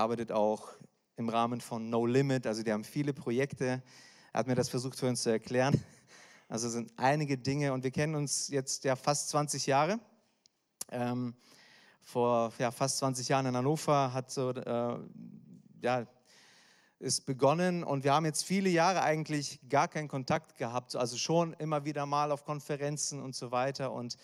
arbeitet auch im Rahmen von No Limit, also die haben viele Projekte. Er hat mir das versucht für uns zu erklären. Also sind einige Dinge und wir kennen uns jetzt ja fast 20 Jahre. Ähm, vor ja, fast 20 Jahren in Hannover hat so, äh, ja, ist begonnen und wir haben jetzt viele Jahre eigentlich gar keinen Kontakt gehabt, also schon immer wieder mal auf Konferenzen und so weiter und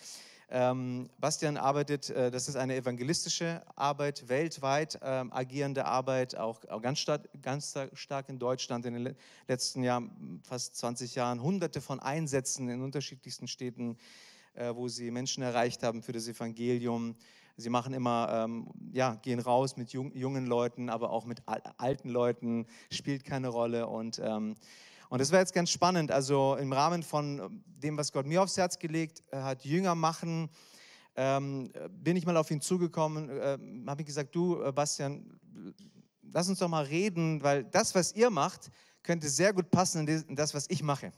ähm, Bastian arbeitet, äh, das ist eine evangelistische Arbeit, weltweit ähm, agierende Arbeit, auch, auch ganz, stark, ganz stark in Deutschland in den letzten Jahren, fast 20 Jahren, hunderte von Einsätzen in unterschiedlichsten Städten, äh, wo sie Menschen erreicht haben für das Evangelium. Sie machen immer, ähm, ja, gehen raus mit jung, jungen Leuten, aber auch mit alten Leuten, spielt keine Rolle und ähm, und das wäre jetzt ganz spannend. Also im Rahmen von äh, dem, was Gott mir aufs Herz gelegt äh, hat, Jünger machen, ähm, bin ich mal auf ihn zugekommen, äh, habe ich gesagt, du äh, Bastian, lass uns doch mal reden, weil das, was ihr macht, könnte sehr gut passen in das, was ich mache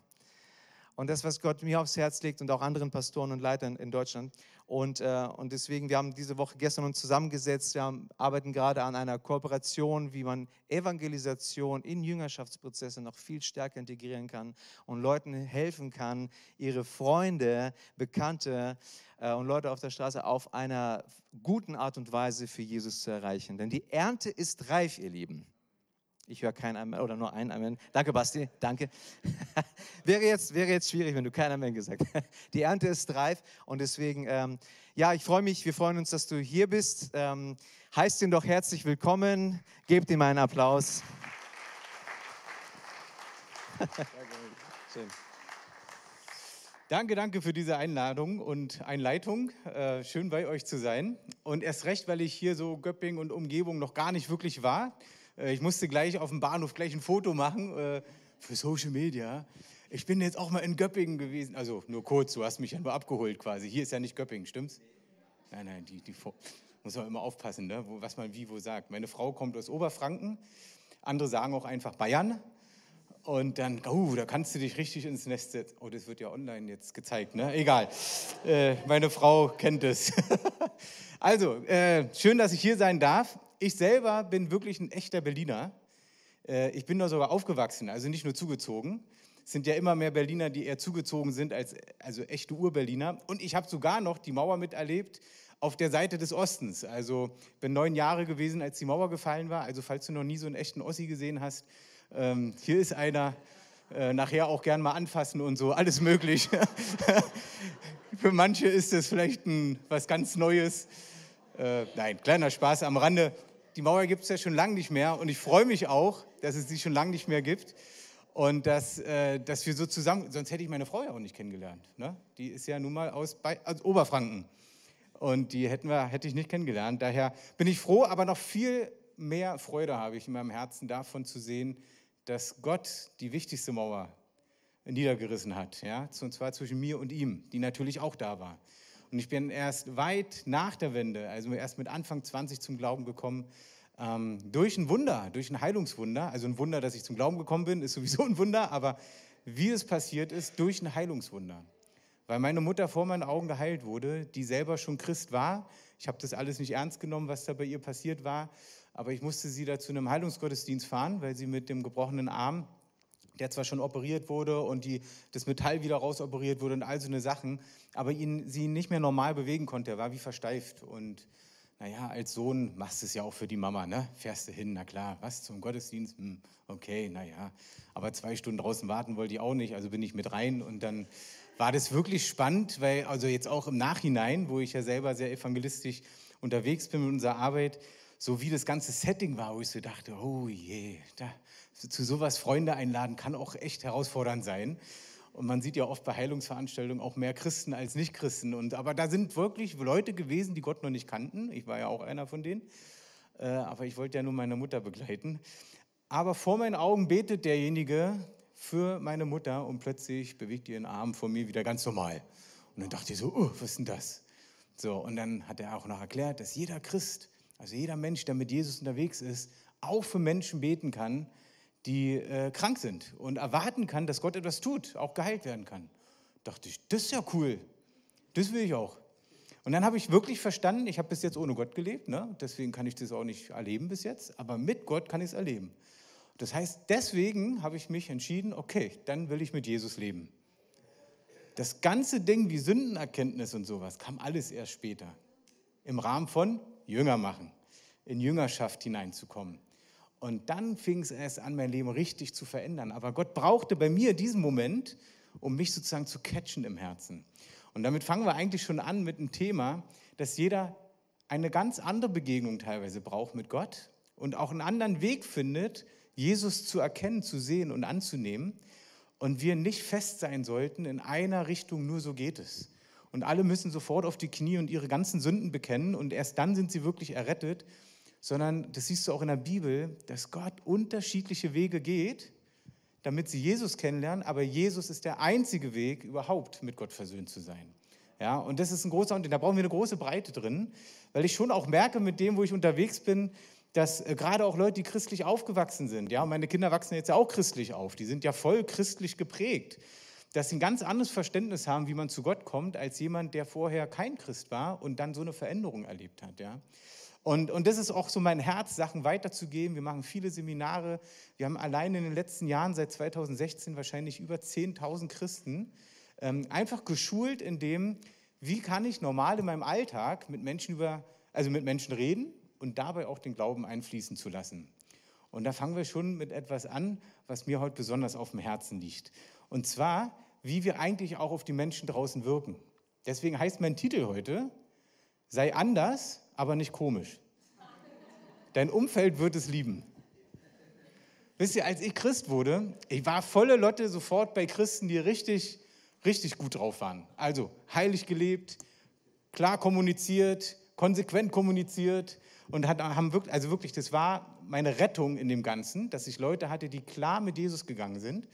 und das, was Gott mir aufs Herz legt und auch anderen Pastoren und Leitern in Deutschland. Und, äh, und deswegen, wir haben diese Woche gestern uns zusammengesetzt, wir haben, arbeiten gerade an einer Kooperation, wie man Evangelisation in Jüngerschaftsprozesse noch viel stärker integrieren kann und Leuten helfen kann, ihre Freunde, Bekannte äh, und Leute auf der Straße auf einer guten Art und Weise für Jesus zu erreichen. Denn die Ernte ist reif, ihr Lieben. Ich höre kein Amen oder nur ein Amen. Danke, Basti, danke. wäre, jetzt, wäre jetzt schwierig, wenn du kein Amen gesagt hättest. Die Ernte ist reif und deswegen, ähm, ja, ich freue mich, wir freuen uns, dass du hier bist. Ähm, heißt ihn doch herzlich willkommen. Gebt ihm einen Applaus. Schön. Danke, danke für diese Einladung und Einleitung. Äh, schön bei euch zu sein. Und erst recht, weil ich hier so Göpping und Umgebung noch gar nicht wirklich war. Äh, ich musste gleich auf dem Bahnhof gleich ein Foto machen äh, für Social Media. Ich bin jetzt auch mal in Göppingen gewesen. Also nur kurz, du hast mich ja nur abgeholt quasi. Hier ist ja nicht Göppingen, stimmt's? Nein, nein, die, die muss man immer aufpassen, ne? was man wie wo sagt. Meine Frau kommt aus Oberfranken, andere sagen auch einfach Bayern. Und dann, oh, da kannst du dich richtig ins Nest setzen. Oh, das wird ja online jetzt gezeigt, ne? Egal. Äh, meine Frau kennt es. also, äh, schön, dass ich hier sein darf ich selber bin wirklich ein echter Berliner. Äh, ich bin da sogar aufgewachsen, also nicht nur zugezogen. Es sind ja immer mehr Berliner, die eher zugezogen sind als also echte Urberliner. Und ich habe sogar noch die Mauer miterlebt auf der Seite des Ostens. Also bin neun Jahre gewesen, als die Mauer gefallen war. Also falls du noch nie so einen echten Ossi gesehen hast, ähm, hier ist einer. Äh, nachher auch gern mal anfassen und so, alles möglich. Für manche ist das vielleicht ein, was ganz Neues. Äh, nein, kleiner Spaß am Rande die Mauer gibt es ja schon lange nicht mehr und ich freue mich auch, dass es sie schon lange nicht mehr gibt und dass, äh, dass wir so zusammen, sonst hätte ich meine Frau ja auch nicht kennengelernt. Ne? Die ist ja nun mal aus, bei, aus Oberfranken und die hätten wir, hätte ich nicht kennengelernt. Daher bin ich froh, aber noch viel mehr Freude habe ich in meinem Herzen davon zu sehen, dass Gott die wichtigste Mauer niedergerissen hat, ja? und zwar zwischen mir und ihm, die natürlich auch da war. Und ich bin erst weit nach der Wende, also erst mit Anfang 20 zum Glauben gekommen, ähm, durch ein Wunder, durch ein Heilungswunder. Also ein Wunder, dass ich zum Glauben gekommen bin, ist sowieso ein Wunder, aber wie es passiert ist, durch ein Heilungswunder. Weil meine Mutter vor meinen Augen geheilt wurde, die selber schon Christ war. Ich habe das alles nicht ernst genommen, was da bei ihr passiert war. Aber ich musste sie da zu einem Heilungsgottesdienst fahren, weil sie mit dem gebrochenen Arm der zwar schon operiert wurde und die, das Metall wieder rausoperiert wurde und all so eine Sachen, aber ihn, sie ihn nicht mehr normal bewegen konnte. Er war wie versteift. Und naja, als Sohn machst du es ja auch für die Mama, ne? Fährst du hin, na klar, was zum Gottesdienst? Hm, okay, naja. Aber zwei Stunden draußen warten wollte ich auch nicht, also bin ich mit rein und dann war das wirklich spannend, weil also jetzt auch im Nachhinein, wo ich ja selber sehr evangelistisch unterwegs bin mit unserer Arbeit, so wie das ganze Setting war, wo ich so dachte, oh je, da, zu sowas Freunde einladen kann auch echt herausfordernd sein. Und man sieht ja oft bei Heilungsveranstaltungen auch mehr Christen als Nichtchristen. Und, aber da sind wirklich Leute gewesen, die Gott noch nicht kannten. Ich war ja auch einer von denen. Äh, aber ich wollte ja nur meine Mutter begleiten. Aber vor meinen Augen betet derjenige für meine Mutter und plötzlich bewegt ihren Arm vor mir wieder ganz normal. Und dann dachte ich so, oh, was ist denn das? So, und dann hat er auch noch erklärt, dass jeder Christ, also jeder Mensch, der mit Jesus unterwegs ist, auch für Menschen beten kann, die äh, krank sind und erwarten kann, dass Gott etwas tut, auch geheilt werden kann. Dachte ich, das ist ja cool. Das will ich auch. Und dann habe ich wirklich verstanden, ich habe bis jetzt ohne Gott gelebt, ne? deswegen kann ich das auch nicht erleben bis jetzt, aber mit Gott kann ich es erleben. Das heißt, deswegen habe ich mich entschieden, okay, dann will ich mit Jesus leben. Das ganze Ding wie Sündenerkenntnis und sowas kam alles erst später. Im Rahmen von Jünger machen, in Jüngerschaft hineinzukommen. Und dann fing es erst an, mein Leben richtig zu verändern. Aber Gott brauchte bei mir diesen Moment, um mich sozusagen zu catchen im Herzen. Und damit fangen wir eigentlich schon an mit einem Thema, dass jeder eine ganz andere Begegnung teilweise braucht mit Gott und auch einen anderen Weg findet, Jesus zu erkennen, zu sehen und anzunehmen. Und wir nicht fest sein sollten in einer Richtung, nur so geht es. Und alle müssen sofort auf die Knie und ihre ganzen Sünden bekennen und erst dann sind sie wirklich errettet sondern das siehst du auch in der Bibel, dass Gott unterschiedliche Wege geht, damit sie Jesus kennenlernen, aber Jesus ist der einzige Weg, überhaupt mit Gott versöhnt zu sein. Ja, und das ist ein großer Unterschied. Da brauchen wir eine große Breite drin, weil ich schon auch merke mit dem, wo ich unterwegs bin, dass äh, gerade auch Leute, die christlich aufgewachsen sind, ja, meine Kinder wachsen jetzt ja auch christlich auf, die sind ja voll christlich geprägt, dass sie ein ganz anderes Verständnis haben, wie man zu Gott kommt, als jemand, der vorher kein Christ war und dann so eine Veränderung erlebt hat. Ja. Und, und das ist auch so mein Herz, Sachen weiterzugeben. Wir machen viele Seminare. Wir haben allein in den letzten Jahren, seit 2016, wahrscheinlich über 10.000 Christen ähm, einfach geschult in dem, wie kann ich normal in meinem Alltag mit Menschen über, also mit Menschen reden und dabei auch den Glauben einfließen zu lassen. Und da fangen wir schon mit etwas an, was mir heute besonders auf dem Herzen liegt. Und zwar, wie wir eigentlich auch auf die Menschen draußen wirken. Deswegen heißt mein Titel heute, sei anders, aber nicht komisch. Dein Umfeld wird es lieben. Wisst ihr, als ich Christ wurde, ich war volle Lotte sofort bei Christen, die richtig, richtig gut drauf waren. Also heilig gelebt, klar kommuniziert, konsequent kommuniziert und hat, haben wirklich, also wirklich, das war meine Rettung in dem Ganzen, dass ich Leute hatte, die klar mit Jesus gegangen sind.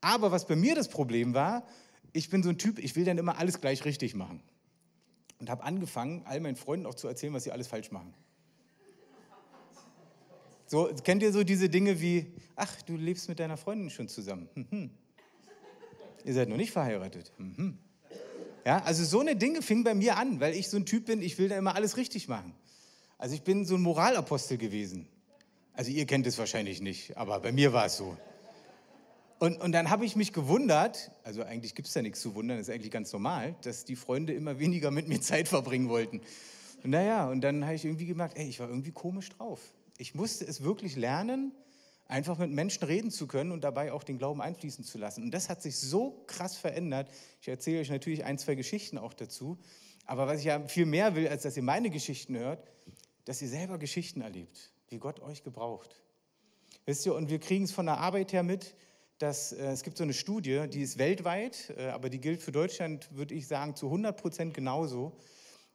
Aber was bei mir das Problem war, ich bin so ein Typ, ich will dann immer alles gleich richtig machen und habe angefangen, all meinen Freunden auch zu erzählen, was sie alles falsch machen. So, kennt ihr so diese Dinge wie, ach, du lebst mit deiner Freundin schon zusammen. Mhm. Ihr seid noch nicht verheiratet. Mhm. Ja, also so eine Dinge fing bei mir an, weil ich so ein Typ bin, ich will da immer alles richtig machen. Also ich bin so ein Moralapostel gewesen. Also ihr kennt es wahrscheinlich nicht, aber bei mir war es so. Und, und dann habe ich mich gewundert, also eigentlich gibt es da nichts zu wundern, ist eigentlich ganz normal, dass die Freunde immer weniger mit mir Zeit verbringen wollten. Und naja, und dann habe ich irgendwie gemerkt, ey, ich war irgendwie komisch drauf. Ich musste es wirklich lernen, einfach mit Menschen reden zu können und dabei auch den Glauben einfließen zu lassen. Und das hat sich so krass verändert. Ich erzähle euch natürlich ein, zwei Geschichten auch dazu. Aber was ich ja viel mehr will, als dass ihr meine Geschichten hört, dass ihr selber Geschichten erlebt, wie Gott euch gebraucht. Wisst ihr, und wir kriegen es von der Arbeit her mit, dass äh, es gibt so eine Studie, die ist weltweit, äh, aber die gilt für Deutschland, würde ich sagen, zu 100 Prozent genauso,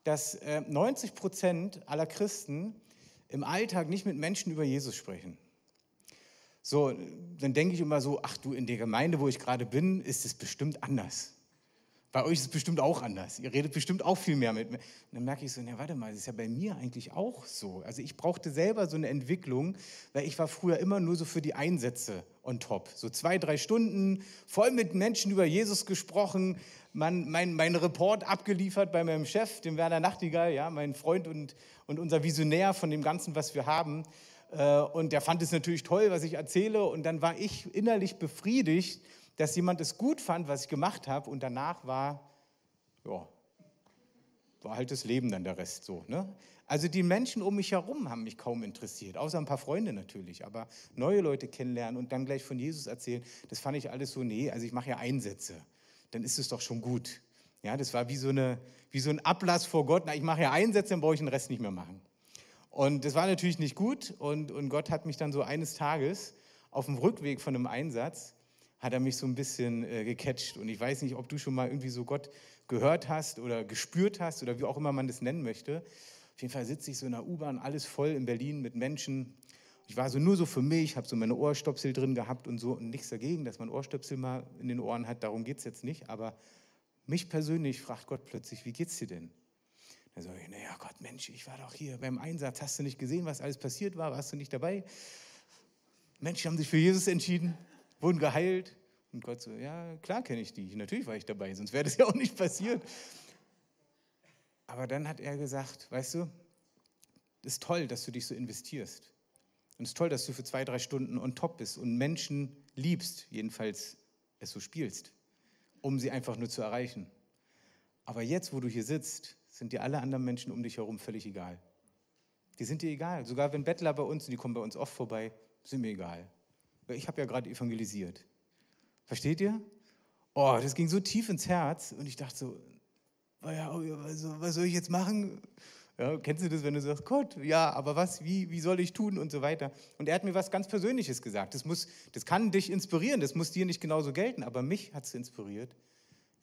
dass äh, 90 Prozent aller Christen im Alltag nicht mit Menschen über Jesus sprechen. So, dann denke ich immer so, ach du, in der Gemeinde, wo ich gerade bin, ist es bestimmt anders. Bei euch ist es bestimmt auch anders. Ihr redet bestimmt auch viel mehr mit mir. Und dann merke ich so, na warte mal, das ist ja bei mir eigentlich auch so. Also ich brauchte selber so eine Entwicklung, weil ich war früher immer nur so für die Einsätze on top. So zwei, drei Stunden, voll mit Menschen über Jesus gesprochen, mein, mein, mein Report abgeliefert bei meinem Chef, dem Werner Nachtigall, ja, mein Freund und, und unser Visionär von dem Ganzen, was wir haben. Äh, und der fand es natürlich toll, was ich erzähle. Und dann war ich innerlich befriedigt, dass jemand es gut fand, was ich gemacht habe und danach war, ja, war halt das Leben dann der Rest so. Ne? Also die Menschen um mich herum haben mich kaum interessiert, außer ein paar Freunde natürlich, aber neue Leute kennenlernen und dann gleich von Jesus erzählen, das fand ich alles so, nee, also ich mache ja Einsätze, dann ist es doch schon gut. Ja, das war wie so, eine, wie so ein Ablass vor Gott, na, ich mache ja Einsätze, dann brauche ich den Rest nicht mehr machen. Und das war natürlich nicht gut und, und Gott hat mich dann so eines Tages auf dem Rückweg von einem Einsatz hat er mich so ein bisschen äh, gecatcht. Und ich weiß nicht, ob du schon mal irgendwie so Gott gehört hast oder gespürt hast oder wie auch immer man das nennen möchte. Auf jeden Fall sitze ich so in der U-Bahn, alles voll in Berlin mit Menschen. Ich war so nur so für mich, habe so meine Ohrstöpsel drin gehabt und so und nichts dagegen, dass man Ohrstöpsel mal in den Ohren hat. Darum geht es jetzt nicht. Aber mich persönlich fragt Gott plötzlich, wie geht's dir denn? Da sage ich, naja Gott, Mensch, ich war doch hier beim Einsatz. Hast du nicht gesehen, was alles passiert war? Warst du nicht dabei? Menschen haben sich für Jesus entschieden wurden geheilt. Und Gott so, ja, klar kenne ich die. Natürlich war ich dabei, sonst wäre das ja auch nicht passiert. Aber dann hat er gesagt, weißt du, es ist toll, dass du dich so investierst. Und es ist toll, dass du für zwei, drei Stunden on top bist und Menschen liebst, jedenfalls es so spielst, um sie einfach nur zu erreichen. Aber jetzt, wo du hier sitzt, sind dir alle anderen Menschen um dich herum völlig egal. Die sind dir egal. Sogar wenn Bettler bei uns, und die kommen bei uns oft vorbei, sind mir egal. Ich habe ja gerade evangelisiert. Versteht ihr? Oh, das ging so tief ins Herz und ich dachte so, was soll ich jetzt machen? Ja, kennst du das, wenn du sagst, Gott, ja, aber was, wie, wie soll ich tun und so weiter? Und er hat mir was ganz Persönliches gesagt. Das, muss, das kann dich inspirieren, das muss dir nicht genauso gelten, aber mich hat es inspiriert.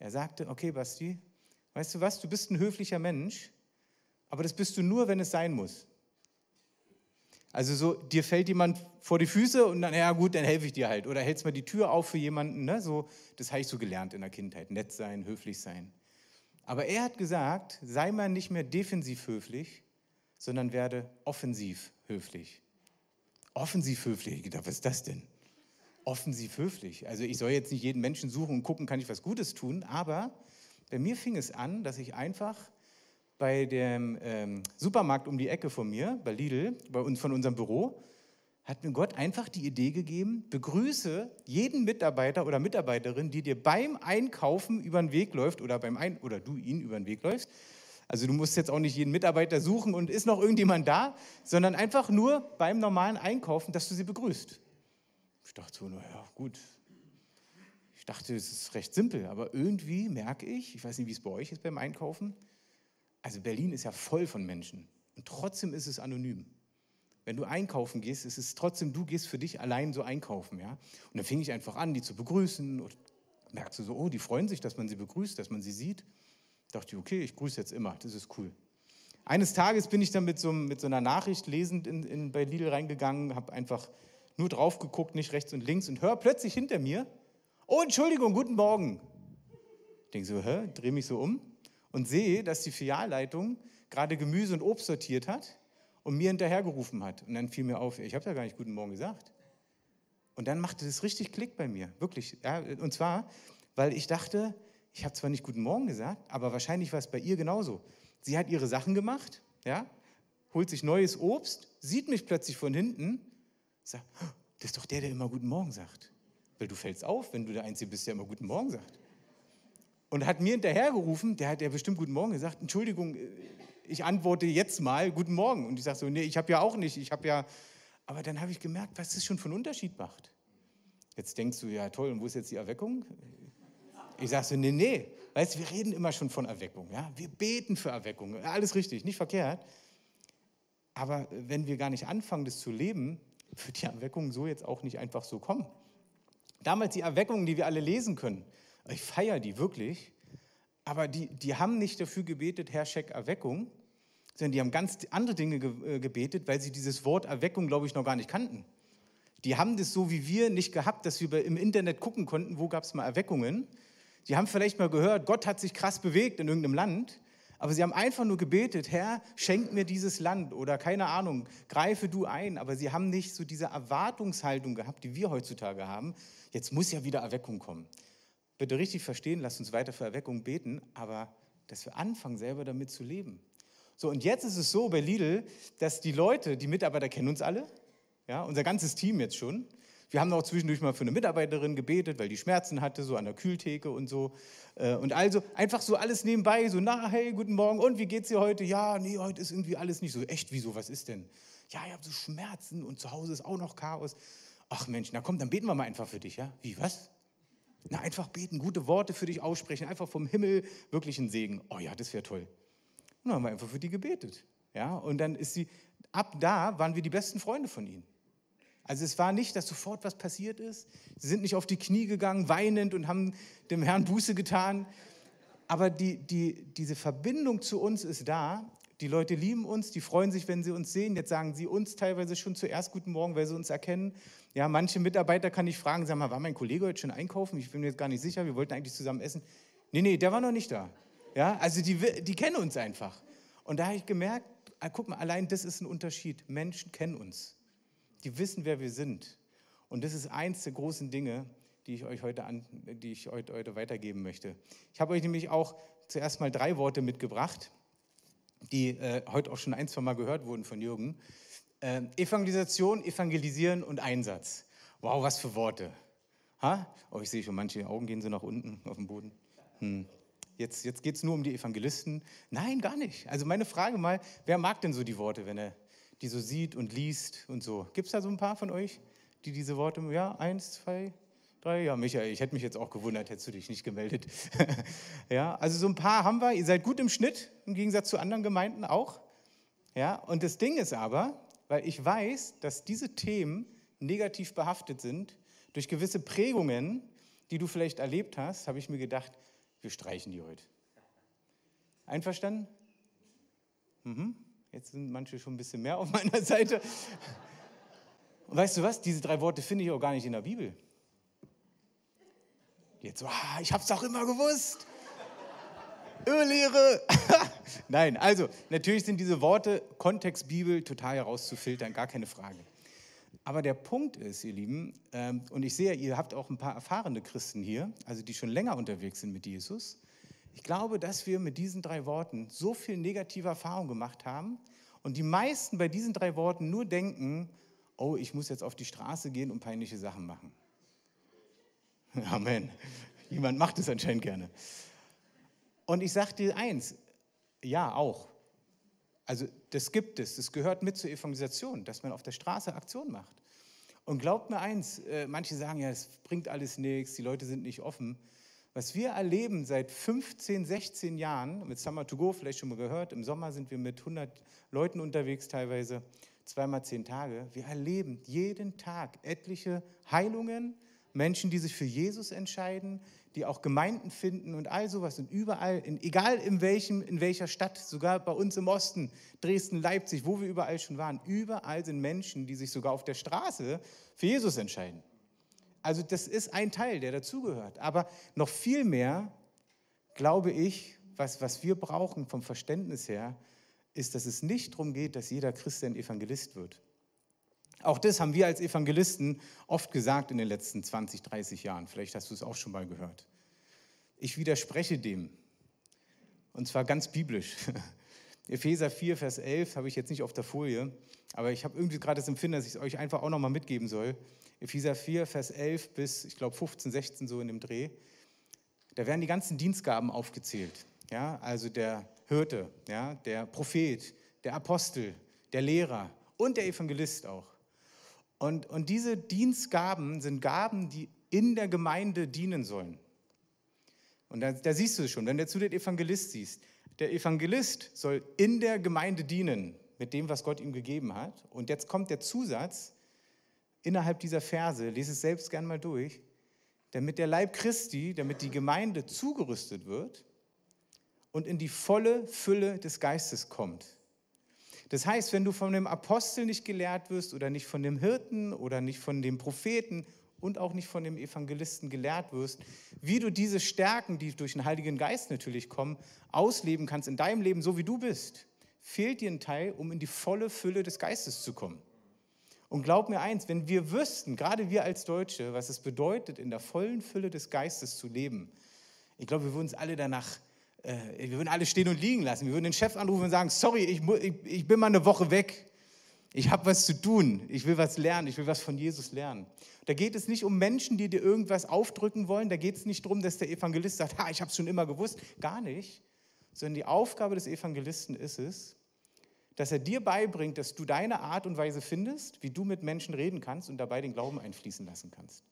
Er sagte, okay, Basti, weißt du was, du bist ein höflicher Mensch, aber das bist du nur, wenn es sein muss. Also so, dir fällt jemand vor die Füße und dann, ja gut, dann helfe ich dir halt. Oder hältst mal die Tür auf für jemanden. Ne? So, das habe ich so gelernt in der Kindheit. Nett sein, höflich sein. Aber er hat gesagt, sei mal nicht mehr defensiv höflich, sondern werde offensiv höflich. Offensiv höflich, ich gedacht, was ist das denn? Offensiv höflich. Also ich soll jetzt nicht jeden Menschen suchen und gucken, kann ich was Gutes tun, aber bei mir fing es an, dass ich einfach bei dem ähm, Supermarkt um die Ecke von mir, bei Lidl, bei uns von unserem Büro, hat mir Gott einfach die Idee gegeben, begrüße jeden Mitarbeiter oder Mitarbeiterin, die dir beim Einkaufen über den Weg läuft oder, beim Ein oder du ihn über den Weg läufst. Also du musst jetzt auch nicht jeden Mitarbeiter suchen und ist noch irgendjemand da, sondern einfach nur beim normalen Einkaufen, dass du sie begrüßt. Ich dachte so, naja, gut. Ich dachte, es ist recht simpel, aber irgendwie merke ich, ich weiß nicht, wie es bei euch ist beim Einkaufen, also Berlin ist ja voll von Menschen und trotzdem ist es anonym. Wenn du einkaufen gehst, ist es trotzdem, du gehst für dich allein so einkaufen. Ja? Und dann fing ich einfach an, die zu begrüßen. Und merkst du so, oh, die freuen sich, dass man sie begrüßt, dass man sie sieht. Da dachte ich, okay, ich grüße jetzt immer, das ist cool. Eines Tages bin ich dann mit so, mit so einer Nachricht lesend in, in, bei Lidl reingegangen, habe einfach nur drauf geguckt, nicht rechts und links und höre plötzlich hinter mir, oh, Entschuldigung, guten Morgen. Denke so, hä, drehe mich so um und sehe, dass die Filialleitung gerade Gemüse und Obst sortiert hat und mir hinterhergerufen hat. Und dann fiel mir auf, ich habe ja gar nicht Guten Morgen gesagt. Und dann machte das richtig Klick bei mir, wirklich. Ja, und zwar, weil ich dachte, ich habe zwar nicht Guten Morgen gesagt, aber wahrscheinlich war es bei ihr genauso. Sie hat ihre Sachen gemacht, ja, holt sich neues Obst, sieht mich plötzlich von hinten, sagt, das ist doch der, der immer Guten Morgen sagt. Weil du fällst auf, wenn du der Einzige bist, der immer Guten Morgen sagt. Und hat mir hinterhergerufen, der hat ja bestimmt Guten Morgen gesagt, Entschuldigung, ich antworte jetzt mal Guten Morgen. Und ich sage so, nee, ich habe ja auch nicht, ich habe ja. Aber dann habe ich gemerkt, was das schon für einen Unterschied macht. Jetzt denkst du, ja toll, und wo ist jetzt die Erweckung? Ich sage so, nee, nee. Weißt du, wir reden immer schon von Erweckung. Ja? Wir beten für Erweckung. Alles richtig, nicht verkehrt. Aber wenn wir gar nicht anfangen, das zu leben, wird die Erweckung so jetzt auch nicht einfach so kommen. Damals die Erweckungen, die wir alle lesen können, ich feiere die wirklich, aber die, die haben nicht dafür gebetet, Herr, Scheck Erweckung, sondern die haben ganz andere Dinge äh, gebetet, weil sie dieses Wort Erweckung, glaube ich, noch gar nicht kannten. Die haben das so wie wir nicht gehabt, dass wir im Internet gucken konnten, wo gab es mal Erweckungen. Sie haben vielleicht mal gehört, Gott hat sich krass bewegt in irgendeinem Land, aber sie haben einfach nur gebetet, Herr, schenk mir dieses Land oder keine Ahnung, greife du ein. Aber sie haben nicht so diese Erwartungshaltung gehabt, die wir heutzutage haben. Jetzt muss ja wieder Erweckung kommen bitte richtig verstehen, lasst uns weiter für Erweckung beten, aber dass wir anfangen, selber damit zu leben. So, und jetzt ist es so bei Lidl, dass die Leute, die Mitarbeiter kennen uns alle, ja, unser ganzes Team jetzt schon. Wir haben auch zwischendurch mal für eine Mitarbeiterin gebetet, weil die Schmerzen hatte, so an der Kühltheke und so. Äh, und also einfach so alles nebenbei, so, na, hey, guten Morgen, und wie geht's dir heute? Ja, nee, heute ist irgendwie alles nicht so echt. Wieso, was ist denn? Ja, ich habe so Schmerzen und zu Hause ist auch noch Chaos. Ach Mensch, na komm, dann beten wir mal einfach für dich, ja? Wie, was? Na, einfach beten, gute Worte für dich aussprechen, einfach vom Himmel wirklich einen Segen. Oh ja, das wäre toll. Und dann haben wir einfach für die gebetet. Ja, und dann ist sie, ab da waren wir die besten Freunde von ihnen. Also es war nicht, dass sofort was passiert ist. Sie sind nicht auf die Knie gegangen, weinend und haben dem Herrn Buße getan. Aber die, die, diese Verbindung zu uns ist da. Die Leute lieben uns, die freuen sich, wenn sie uns sehen. Jetzt sagen sie uns teilweise schon zuerst Guten Morgen, weil sie uns erkennen. Ja, manche Mitarbeiter kann ich fragen, sag mal, war mein Kollege heute schon einkaufen? Ich bin mir jetzt gar nicht sicher, wir wollten eigentlich zusammen essen. Nee, nee, der war noch nicht da. Ja, also die, die kennen uns einfach. Und da habe ich gemerkt, ah, guck mal, allein das ist ein Unterschied. Menschen kennen uns. Die wissen, wer wir sind. Und das ist eins der großen Dinge, die ich euch heute, an, die ich heute, heute weitergeben möchte. Ich habe euch nämlich auch zuerst mal drei Worte mitgebracht. Die äh, heute auch schon ein, zwei Mal gehört wurden von Jürgen. Äh, Evangelisation, Evangelisieren und Einsatz. Wow, was für Worte. Ha? Oh, ich sehe schon, manche Augen gehen so nach unten auf den Boden. Hm. Jetzt, jetzt geht es nur um die Evangelisten. Nein, gar nicht. Also meine Frage mal, wer mag denn so die Worte, wenn er die so sieht und liest und so? Gibt es da so ein paar von euch, die diese Worte, ja, eins, zwei, drei? Ja, Michael, ich hätte mich jetzt auch gewundert, hättest du dich nicht gemeldet. ja, also so ein paar haben wir. Ihr seid gut im Schnitt, im Gegensatz zu anderen Gemeinden auch. Ja, und das Ding ist aber, weil ich weiß, dass diese Themen negativ behaftet sind durch gewisse Prägungen, die du vielleicht erlebt hast, habe ich mir gedacht, wir streichen die heute. Einverstanden? Mhm. Jetzt sind manche schon ein bisschen mehr auf meiner Seite. Und weißt du was? Diese drei Worte finde ich auch gar nicht in der Bibel. Jetzt so, ah, ich habe es doch immer gewusst. Irrlehre. Nein, also natürlich sind diese Worte Kontext Bibel total herauszufiltern, gar keine Frage. Aber der Punkt ist, ihr Lieben, ähm, und ich sehe, ihr habt auch ein paar erfahrene Christen hier, also die schon länger unterwegs sind mit Jesus. Ich glaube, dass wir mit diesen drei Worten so viel negative Erfahrung gemacht haben und die meisten bei diesen drei Worten nur denken, oh, ich muss jetzt auf die Straße gehen und peinliche Sachen machen. Amen. Jemand macht es anscheinend gerne. Und ich sage dir eins, ja, auch. Also das gibt es, das gehört mit zur Evangelisation, dass man auf der Straße Aktion macht. Und glaubt mir eins, äh, manche sagen ja, es bringt alles nichts, die Leute sind nicht offen. Was wir erleben seit 15, 16 Jahren, mit Summer to Go, vielleicht schon mal gehört, im Sommer sind wir mit 100 Leuten unterwegs teilweise, zweimal zehn Tage. Wir erleben jeden Tag etliche Heilungen, Menschen, die sich für Jesus entscheiden, die auch Gemeinden finden und all sowas. Und überall, in, egal in, welchem, in welcher Stadt, sogar bei uns im Osten, Dresden, Leipzig, wo wir überall schon waren, überall sind Menschen, die sich sogar auf der Straße für Jesus entscheiden. Also das ist ein Teil, der dazugehört. Aber noch viel mehr, glaube ich, was, was wir brauchen vom Verständnis her, ist, dass es nicht darum geht, dass jeder Christ ein Evangelist wird. Auch das haben wir als Evangelisten oft gesagt in den letzten 20, 30 Jahren. Vielleicht hast du es auch schon mal gehört. Ich widerspreche dem. Und zwar ganz biblisch. Epheser 4, Vers 11 habe ich jetzt nicht auf der Folie, aber ich habe irgendwie gerade das Empfinden, dass ich es euch einfach auch nochmal mitgeben soll. Epheser 4, Vers 11 bis, ich glaube, 15, 16 so in dem Dreh. Da werden die ganzen Dienstgaben aufgezählt. Ja, also der Hirte, ja, der Prophet, der Apostel, der Lehrer und der Evangelist auch. Und, und diese Dienstgaben sind Gaben, die in der Gemeinde dienen sollen. Und da, da siehst du es schon, wenn du zu den Evangelist siehst. Der Evangelist soll in der Gemeinde dienen mit dem, was Gott ihm gegeben hat. Und jetzt kommt der Zusatz innerhalb dieser Verse, lese es selbst gern mal durch, damit der Leib Christi, damit die Gemeinde zugerüstet wird und in die volle Fülle des Geistes kommt. Das heißt, wenn du von dem Apostel nicht gelehrt wirst oder nicht von dem Hirten oder nicht von dem Propheten und auch nicht von dem Evangelisten gelehrt wirst, wie du diese Stärken, die durch den Heiligen Geist natürlich kommen, ausleben kannst in deinem Leben, so wie du bist, fehlt dir ein Teil, um in die volle Fülle des Geistes zu kommen. Und glaub mir eins, wenn wir wüssten, gerade wir als Deutsche, was es bedeutet, in der vollen Fülle des Geistes zu leben, ich glaube, wir würden uns alle danach wir würden alle stehen und liegen lassen. Wir würden den Chef anrufen und sagen, sorry, ich, ich, ich bin mal eine Woche weg. Ich habe was zu tun. Ich will was lernen. Ich will was von Jesus lernen. Da geht es nicht um Menschen, die dir irgendwas aufdrücken wollen. Da geht es nicht darum, dass der Evangelist sagt, ha, ich habe es schon immer gewusst. Gar nicht. Sondern die Aufgabe des Evangelisten ist es, dass er dir beibringt, dass du deine Art und Weise findest, wie du mit Menschen reden kannst und dabei den Glauben einfließen lassen kannst.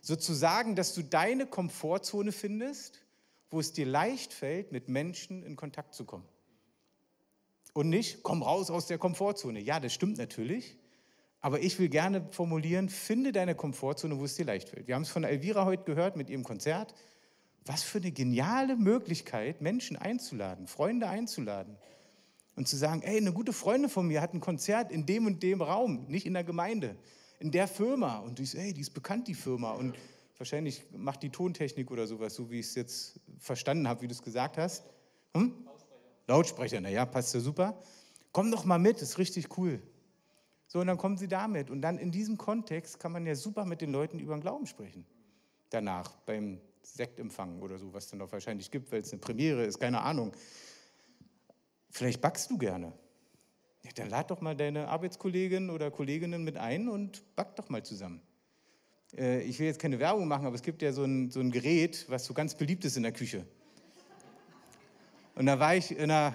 Sozusagen, dass du deine Komfortzone findest wo es dir leicht fällt, mit Menschen in Kontakt zu kommen. Und nicht, komm raus aus der Komfortzone. Ja, das stimmt natürlich. Aber ich will gerne formulieren, finde deine Komfortzone, wo es dir leicht fällt. Wir haben es von Elvira heute gehört mit ihrem Konzert. Was für eine geniale Möglichkeit, Menschen einzuladen, Freunde einzuladen. Und zu sagen, ey, eine gute Freundin von mir hat ein Konzert in dem und dem Raum, nicht in der Gemeinde, in der Firma. Und du sagst, ey, die ist bekannt, die Firma. Und Wahrscheinlich macht die Tontechnik oder sowas, so wie ich es jetzt verstanden habe, wie du es gesagt hast. Hm? Lautsprecher. Lautsprecher, naja, passt ja super. Komm doch mal mit, ist richtig cool. So, und dann kommen sie damit. Und dann in diesem Kontext kann man ja super mit den Leuten über den Glauben sprechen. Danach, beim Sektempfang oder so, was es dann auch wahrscheinlich gibt, weil es eine Premiere ist, keine Ahnung. vielleicht backst du gerne. Ja, dann lad doch mal deine Arbeitskollegin oder Kolleginnen mit ein und back doch mal zusammen. Äh, ich will jetzt keine Werbung machen, aber es gibt ja so ein, so ein Gerät, was so ganz beliebt ist in der Küche. Und da war ich in einer,